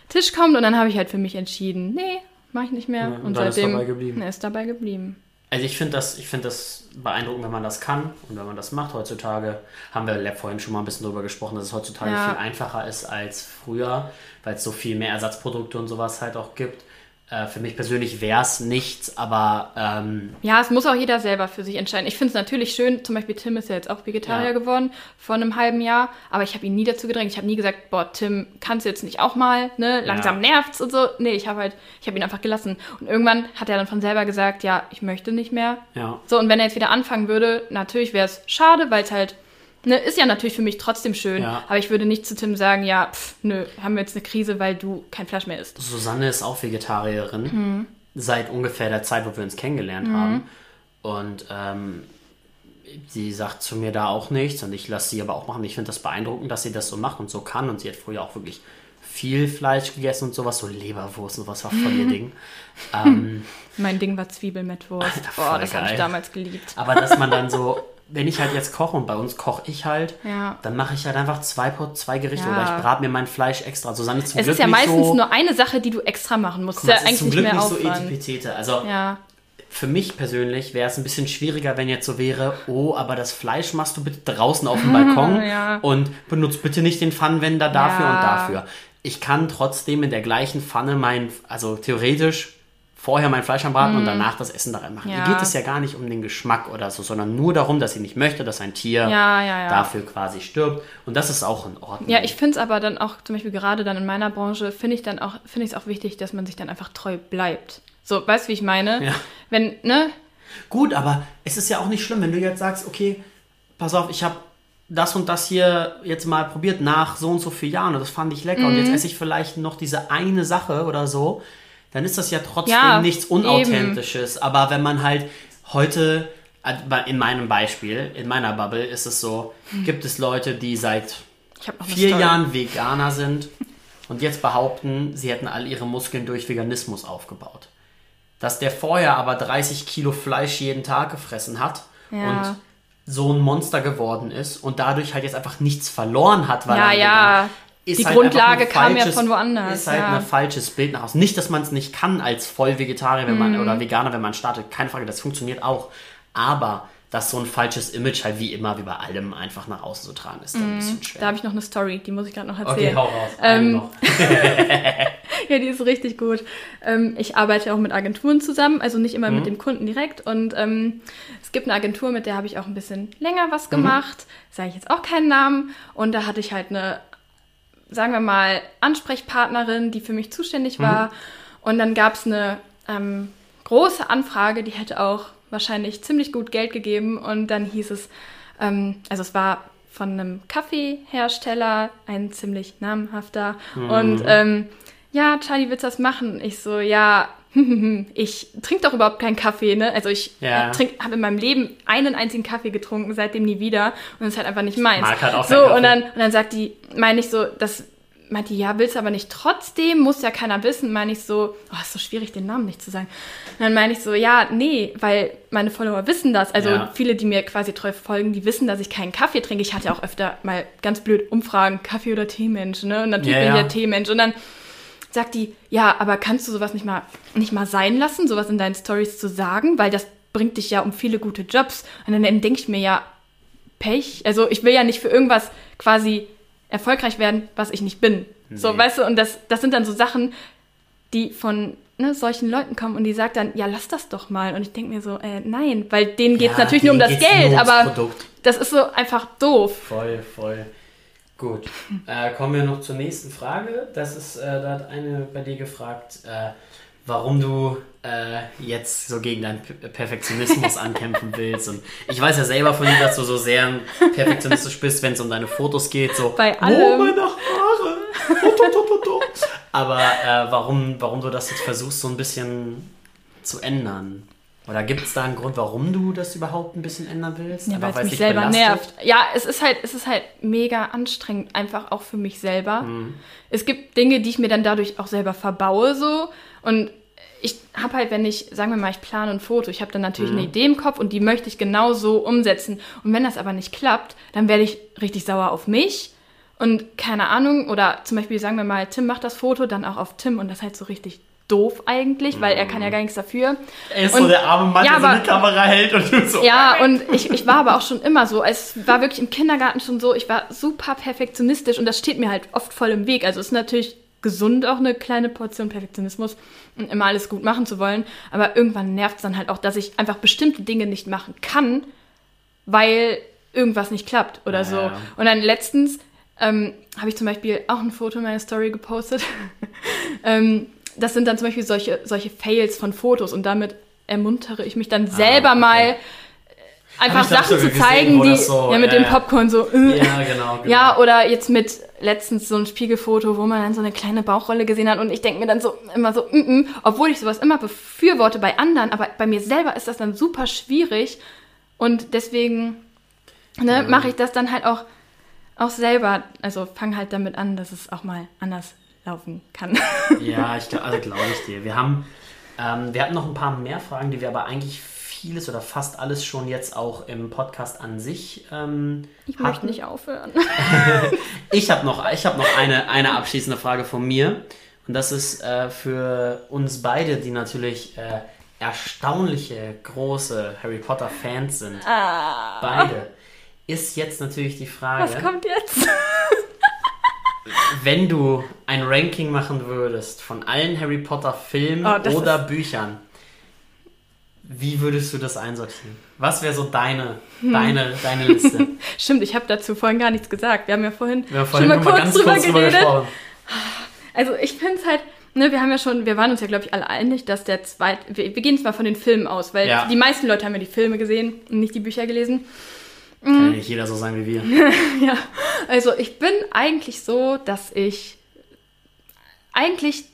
Tisch kommt. Und dann habe ich halt für mich entschieden, nee, mache ich nicht mehr. Ja, und, und seitdem ist dabei geblieben. ist dabei geblieben. Also ich finde das, find das beeindruckend, wenn man das kann und wenn man das macht heutzutage. Haben wir vorhin schon mal ein bisschen drüber gesprochen, dass es heutzutage ja. viel einfacher ist als früher, weil es so viel mehr Ersatzprodukte und sowas halt auch gibt. Äh, für mich persönlich wäre es nichts, aber ähm, Ja, es muss auch jeder selber für sich entscheiden. Ich finde es natürlich schön, zum Beispiel Tim ist ja jetzt auch Vegetarier Ja. geworden vor einem halben Jahr, aber ich habe ihn nie dazu gedrängt. Ich habe nie gesagt, boah, Tim, kannst du jetzt nicht auch mal, ne? Langsam nervt's und so. Nee, ich habe halt, ich habe ihn einfach gelassen. Und irgendwann hat er dann von selber gesagt, ja, ich möchte nicht mehr. ja. So, und wenn er jetzt wieder anfangen würde, natürlich wäre es schade, weil es halt, ne, ist ja natürlich für mich trotzdem schön. Ja. Aber ich würde nicht zu Tim sagen, ja, pff, nö, haben wir jetzt eine Krise, weil du kein Fleisch mehr isst. Susanne ist auch Vegetarierin, Mhm. seit ungefähr der Zeit, wo wir uns kennengelernt haben. Und ähm, sie sagt zu mir da auch nichts und ich lasse sie aber auch machen. Ich finde das beeindruckend, dass sie das so macht und so kann. Und sie hat früher auch wirklich viel Fleisch gegessen und sowas, so Leberwurst und was war voll ihr [LAUGHS] Ding. Ähm, Mein Ding war Zwiebelmettwurst. Alter, Boah, das habe ich damals geliebt. aber dass man dann so, [LAUGHS] wenn ich halt jetzt koche und bei uns koche ich halt, Ja. dann mache ich halt einfach zwei, zwei Gerichte Ja. oder ich brate mir mein Fleisch extra. Susanne ist zum Es Glück ist ja nicht meistens so, nur eine Sache, die du extra machen musst. Guck ist ja ist eigentlich zum nicht Glück mehr nicht so etipetete. Also ja. für mich persönlich wäre es ein bisschen schwieriger, wenn jetzt so wäre, oh, aber das Fleisch machst du bitte draußen auf dem [LAUGHS] Balkon und benutzt bitte nicht den Pfannenwender dafür und dafür. Ich kann trotzdem in der gleichen Pfanne mein, also theoretisch vorher mein Fleisch anbraten und danach das Essen da reinmachen. Mhm. Ja. Hier geht es ja gar nicht um den Geschmack oder so, sondern nur darum, dass sie nicht möchte, dass ein Tier Ja, ja, dafür quasi stirbt. Und das ist auch in Ordnung. Ja, ich finde es aber dann auch, zum Beispiel gerade dann in meiner Branche, finde ich dann auch, finde ich es auch wichtig, dass man sich dann einfach treu bleibt. So, weißt du, wie ich meine? Ja. Wenn, ne? Gut, aber es ist ja auch nicht schlimm, wenn du jetzt sagst, okay, pass auf, ich habe das und das hier jetzt mal probiert nach so und so vielen Jahren und das fand ich lecker und Mhm. jetzt esse ich vielleicht noch diese eine Sache oder so, dann ist das ja trotzdem Ja, nichts Unauthentisches. Aber wenn man halt heute, äh, in meinem Beispiel, in meiner Bubble ist es so, gibt es Leute, die seit vier. Jahren Veganer sind und jetzt behaupten, sie hätten all ihre Muskeln durch Veganismus aufgebaut. Dass der vorher aber 30 Kilo Fleisch jeden Tag gefressen hat Ja. und so ein Monster geworden ist und dadurch halt jetzt einfach nichts verloren hat, weil Ja, er ja. Ist Die halt Grundlage kam ja falsches- von woanders, Ist halt ja. ein falsches Bild nach außen. Nicht, dass man es nicht kann als Voll-Vegetarier wenn man, Mhm. oder Veganer, wenn man startet. Keine Frage, das funktioniert auch. Aber dass so ein falsches Image halt wie immer, wie bei allem, einfach nach außen zu tragen, ist dann ein bisschen schwer. Mhm. Da habe ich noch eine Story, die muss ich gerade noch Okay, erzählen. hau raus. Ähm. [LAUGHS] [LAUGHS] Ja, die ist richtig gut. Ähm, ich arbeite auch mit Agenturen zusammen, also nicht immer Mhm. mit dem Kunden direkt. Und ähm, es gibt eine Agentur, mit der habe ich auch ein bisschen länger was Mhm. gemacht. Sage ich jetzt auch keinen Namen. Und da hatte ich halt eine, sagen wir mal, Ansprechpartnerin, die für mich zuständig Mhm. war. Und dann gab es eine ähm, große Anfrage, die hätte auch wahrscheinlich ziemlich gut Geld gegeben. Und dann hieß es, ähm, also es war von einem Kaffeehersteller, ein ziemlich namhafter. Mhm. Und ähm, ja, Charlie, willst du das machen? Ich so, ja, [LAUGHS] ich trinke doch überhaupt keinen Kaffee, ne? Also ich Ja. habe in meinem Leben einen einzigen Kaffee getrunken, seitdem nie wieder. Und das ist halt einfach nicht meins. Mag halt auch so, und dann, und dann sagt die, meine ich so, das meint die, ja, willst du aber nicht trotzdem, muss ja keiner wissen, meine ich so, oh, ist so schwierig, den Namen nicht zu sagen. Und dann meine ich so, ja, nee, weil meine Follower wissen das. Also Ja. viele, die mir quasi treu folgen, die wissen, dass ich keinen Kaffee trinke. Ich hatte auch öfter mal ganz blöd Umfragen, Kaffee oder Teemensch, ne? Und natürlich Ja, bin ich ja. der Teemensch. Und dann sagt die, ja, aber kannst du sowas nicht mal, nicht mal sein lassen, sowas in deinen Stories zu sagen, weil das bringt dich ja um viele gute Jobs. Und dann denke ich mir ja, Pech. Also ich will ja nicht für irgendwas quasi erfolgreich werden, was ich nicht bin. So, Nee. weißt du, und das, das sind dann so Sachen, die von ne, solchen Leuten kommen und die sagt dann, ja, lass das doch mal. Und ich denke mir so, äh, nein, weil denen geht es Ja, natürlich nur um das Geld, aber das ist so einfach doof. Voll, voll. Gut. Äh, kommen wir noch zur nächsten Frage. Das ist, äh, da hat eine bei dir gefragt, äh, warum du äh, jetzt so gegen deinen P Perfektionismus ankämpfen [LAUGHS] willst. Und ich weiß ja selber von dir, dass du so sehr perfektionistisch bist, wenn es um deine Fotos geht. So, Bei Oh, allem. meine Haare. Oh, to, to. Aber äh, warum, warum du das jetzt versuchst, so ein bisschen zu ändern? Oder gibt es da einen Grund, warum du das überhaupt ein bisschen ändern willst? Ja, weil es mich selber belastet? nervt. Ja, es ist halt, es ist halt mega anstrengend, einfach auch für mich selber. Mhm. Es gibt Dinge, die ich mir dann dadurch auch selber verbaue so. Und ich habe halt, wenn ich, sagen wir mal, ich plane ein Foto, ich habe dann natürlich Mhm. eine Idee im Kopf und die möchte ich genau so umsetzen. Und wenn das aber nicht klappt, dann werde ich richtig sauer auf mich. Und keine Ahnung, oder zum Beispiel sagen wir mal, Tim macht das Foto, dann auch auf Tim und das ist halt so richtig doof eigentlich, weil er kann ja gar nichts dafür. Er ist Und- so der arme Mann, Ja, der so die Kamera hält und du so. Ja, und ich, ich war aber auch schon immer so. Es war wirklich im Kindergarten schon so, ich war super perfektionistisch und das steht mir halt oft voll im Weg. Also es ist natürlich gesund, auch eine kleine Portion Perfektionismus und immer alles gut machen zu wollen. Aber irgendwann nervt es dann halt auch, dass ich einfach bestimmte Dinge nicht machen kann, weil irgendwas nicht klappt oder ja, so. Und dann letztens ähm, habe ich zum Beispiel auch ein Foto in meiner Story gepostet. [LAUGHS] ähm, das sind dann zum Beispiel solche, solche Fails von Fotos und damit ermuntere ich mich dann ah, selber ah, okay. mal äh, einfach Sachen zu zeigen, gesehen, die so, ja mit ja, dem Popcorn so äh. ja genau, genau, ja oder jetzt mit letztens so ein Spiegelfoto, wo man dann so eine kleine Bauchrolle gesehen hat und ich denke mir dann so immer so, mm -mm, obwohl ich sowas immer befürworte bei anderen, aber bei mir selber ist das dann super schwierig und deswegen ne, ja. mache ich das dann halt auch auch selber, also fang halt damit an, dass es auch mal anders laufen kann. ja, ich also glaube ich dir. Wir haben, ähm, wir hatten noch ein paar mehr Fragen, die wir aber eigentlich vieles oder fast alles schon jetzt auch im Podcast an sich ähm, Ich hatten. möchte nicht aufhören. [LAUGHS] ich habe noch, ich hab noch eine, eine abschließende Frage von mir. Und das ist äh, für uns beide, die natürlich äh, erstaunliche große Harry Potter Fans sind. Ah. Beide ist jetzt natürlich die Frage. Was kommt jetzt? Wenn du ein Ranking machen würdest von allen Harry Potter Filmen oh, oder Büchern, wie würdest du das einsortieren? Was wäre so deine, hm. deine, deine Liste? [LAUGHS] Stimmt, ich habe dazu vorhin gar nichts gesagt. Wir haben ja vorhin, haben vorhin schon mal kurz, drüber, kurz geredet. Drüber also ich finde es halt, ne, wir haben ja schon, wir waren uns ja, glaube ich, alle einig, dass der zweite, wir, wir gehen zwar von den Filmen aus, weil ja. die meisten Leute haben ja die Filme gesehen und nicht die Bücher gelesen. Kann ja mhm. nicht jeder so sein wie wir. [LAUGHS] ja, also ich bin eigentlich so, dass ich eigentlich,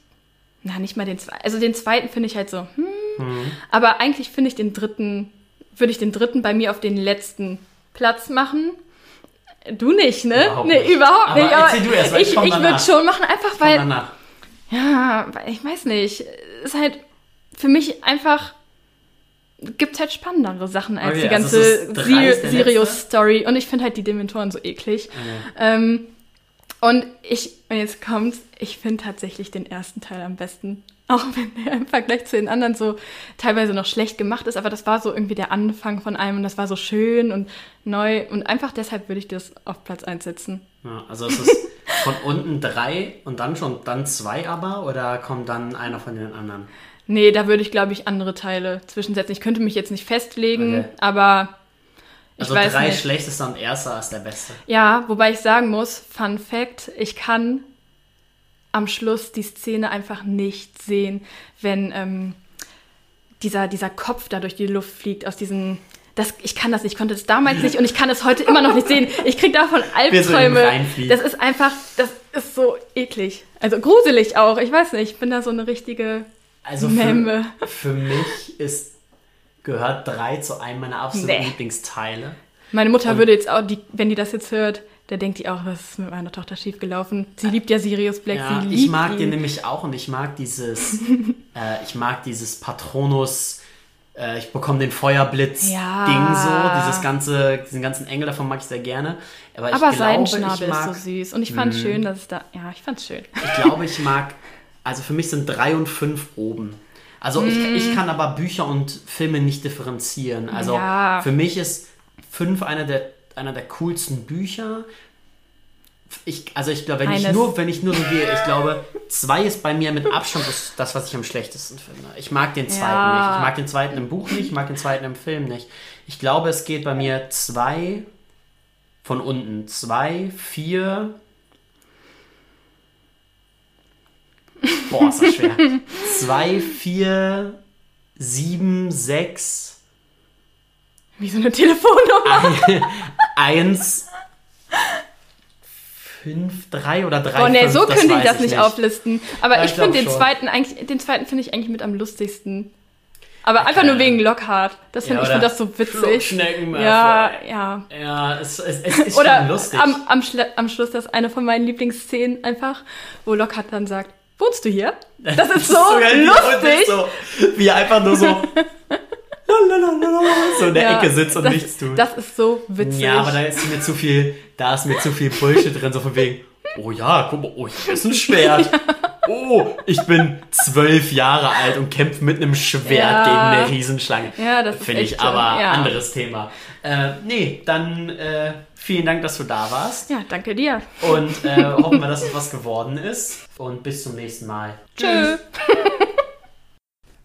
na nicht mal den zweiten, also den zweiten finde ich halt so, hm, mhm. aber eigentlich finde ich den dritten, würde ich den dritten bei mir auf den letzten Platz machen. Du nicht, ne? Überhaupt nee, nicht. überhaupt aber nicht. Aber du erst, ich, ich, ich würde schon machen, einfach weil. Ja, ich weiß nicht. Ist halt für mich einfach gibt halt spannendere Sachen als okay, die also ganze Sirius-Story. Und ich finde halt die Dementoren so eklig. Okay. Ähm, und ich, und jetzt kommt's, ich finde tatsächlich den ersten Teil am besten. [LAUGHS] Auch wenn der im Vergleich zu den anderen so teilweise noch schlecht gemacht ist, aber das war so irgendwie der Anfang von einem und das war so schön und neu und einfach deshalb würde ich das auf Platz 1 setzen. Ja, also es ist [LAUGHS] von unten drei und dann schon dann zwei aber oder kommt dann einer von den anderen? Nee, da würde ich, glaube ich, andere Teile zwischensetzen. Ich könnte mich jetzt nicht festlegen, okay. aber. Ich also weiß drei nicht. schlechteste und erster ist der beste. Ja, wobei ich sagen muss, Fun Fact, ich kann am Schluss die Szene einfach nicht sehen, wenn ähm, dieser, dieser Kopf da durch die Luft fliegt, aus diesen. Das, ich kann das nicht, ich konnte es damals nicht und ich kann es heute immer noch nicht sehen. Ich kriege davon [LAUGHS] Albträume. Das ist einfach, das ist so eklig. Also gruselig auch. Ich weiß nicht, ich bin da so eine richtige also für, für, mich ist, gehört 3 zu einem meiner absoluten nee. Lieblingsteile. Meine Mutter und würde jetzt auch, die, wenn die das jetzt hört, da denkt die auch, was ist mit meiner Tochter schiefgelaufen? Sie liebt ja Sirius Black. Ja, sie liebt ich mag ihn. den nämlich auch und ich mag dieses, [LAUGHS] äh, ich mag dieses Patronus, äh, ich bekomme den Feuerblitz-Ding ja. so, dieses ganze, diesen ganzen Engel davon mag ich sehr gerne. Aber, Aber sein Schnabel ist so süß und ich fand es mhm. schön, dass es da, ja, ich fand es schön. Ich glaube, ich mag also für mich sind drei und fünf oben. Also mm. ich, ich kann aber Bücher und Filme nicht differenzieren. Also ja. für mich ist fünf einer der, einer der coolsten Bücher. Ich, also ich glaube, wenn ich nur, wenn ich nur so gehe, ich glaube, zwei ist bei mir mit Abstand das, das was ich am schlechtesten finde. Ich mag den zweiten ja. nicht. Ich mag den zweiten im Buch nicht, ich mag den zweiten im Film nicht. Ich glaube, es geht bei mir zwei von unten. Zwei, vier, Boah, ist das schwer. 2, 4, 7, 6. Wie so eine Telefonnummer. 1, 5, 3 oder 3. Oh ne, so könnte ich das nicht, nicht auflisten. Aber ja, ich, ich finde den zweiten eigentlich, den zweiten finde ich eigentlich mit am lustigsten. Aber einfach nur wegen Lockhart. Das finde ja, ich find das so witzig. Ja, ja. Ja, es, es, es ist oder schon lustig. Am, am, am Schluss, das ist eine von meinen Lieblingsszenen einfach, wo Lockhart dann sagt, wohnst du hier? [LAUGHS] Das ist so lustig. So, wie einfach nur so [LAUGHS] so in der ja, Ecke sitzt und das, nichts tut. Das ist so witzig. Ja, aber da ist mir zu viel, da ist mir zu viel Bullshit drin, so von wegen, oh ja, guck mal, oh, hier ist ein Schwert. [LAUGHS] oh, ich bin zwölf Jahre alt und kämpfe mit einem Schwert ja. gegen eine Riesenschlange. Ja, das finde ich aber ja. anderes Thema. Äh, nee, dann äh, vielen Dank, dass du da warst. Ja, danke dir. Und äh, hoffen wir, dass es was geworden ist. Und bis zum nächsten Mal. Tschüss. [LAUGHS]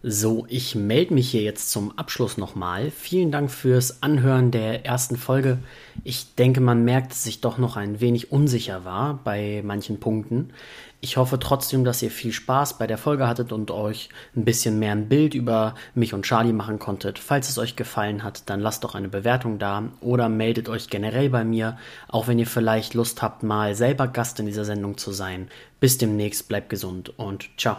So, ich melde mich hier jetzt zum Abschluss nochmal. Vielen Dank fürs Anhören der ersten Folge. Ich denke, man merkt, dass ich doch noch ein wenig unsicher war bei manchen Punkten. Ich hoffe trotzdem, dass ihr viel Spaß bei der Folge hattet und euch ein bisschen mehr ein Bild über mich und Charlie machen konntet. Falls es euch gefallen hat, dann lasst doch eine Bewertung da oder meldet euch generell bei mir, auch wenn ihr vielleicht Lust habt, mal selber Gast in dieser Sendung zu sein. Bis demnächst, bleibt gesund und ciao.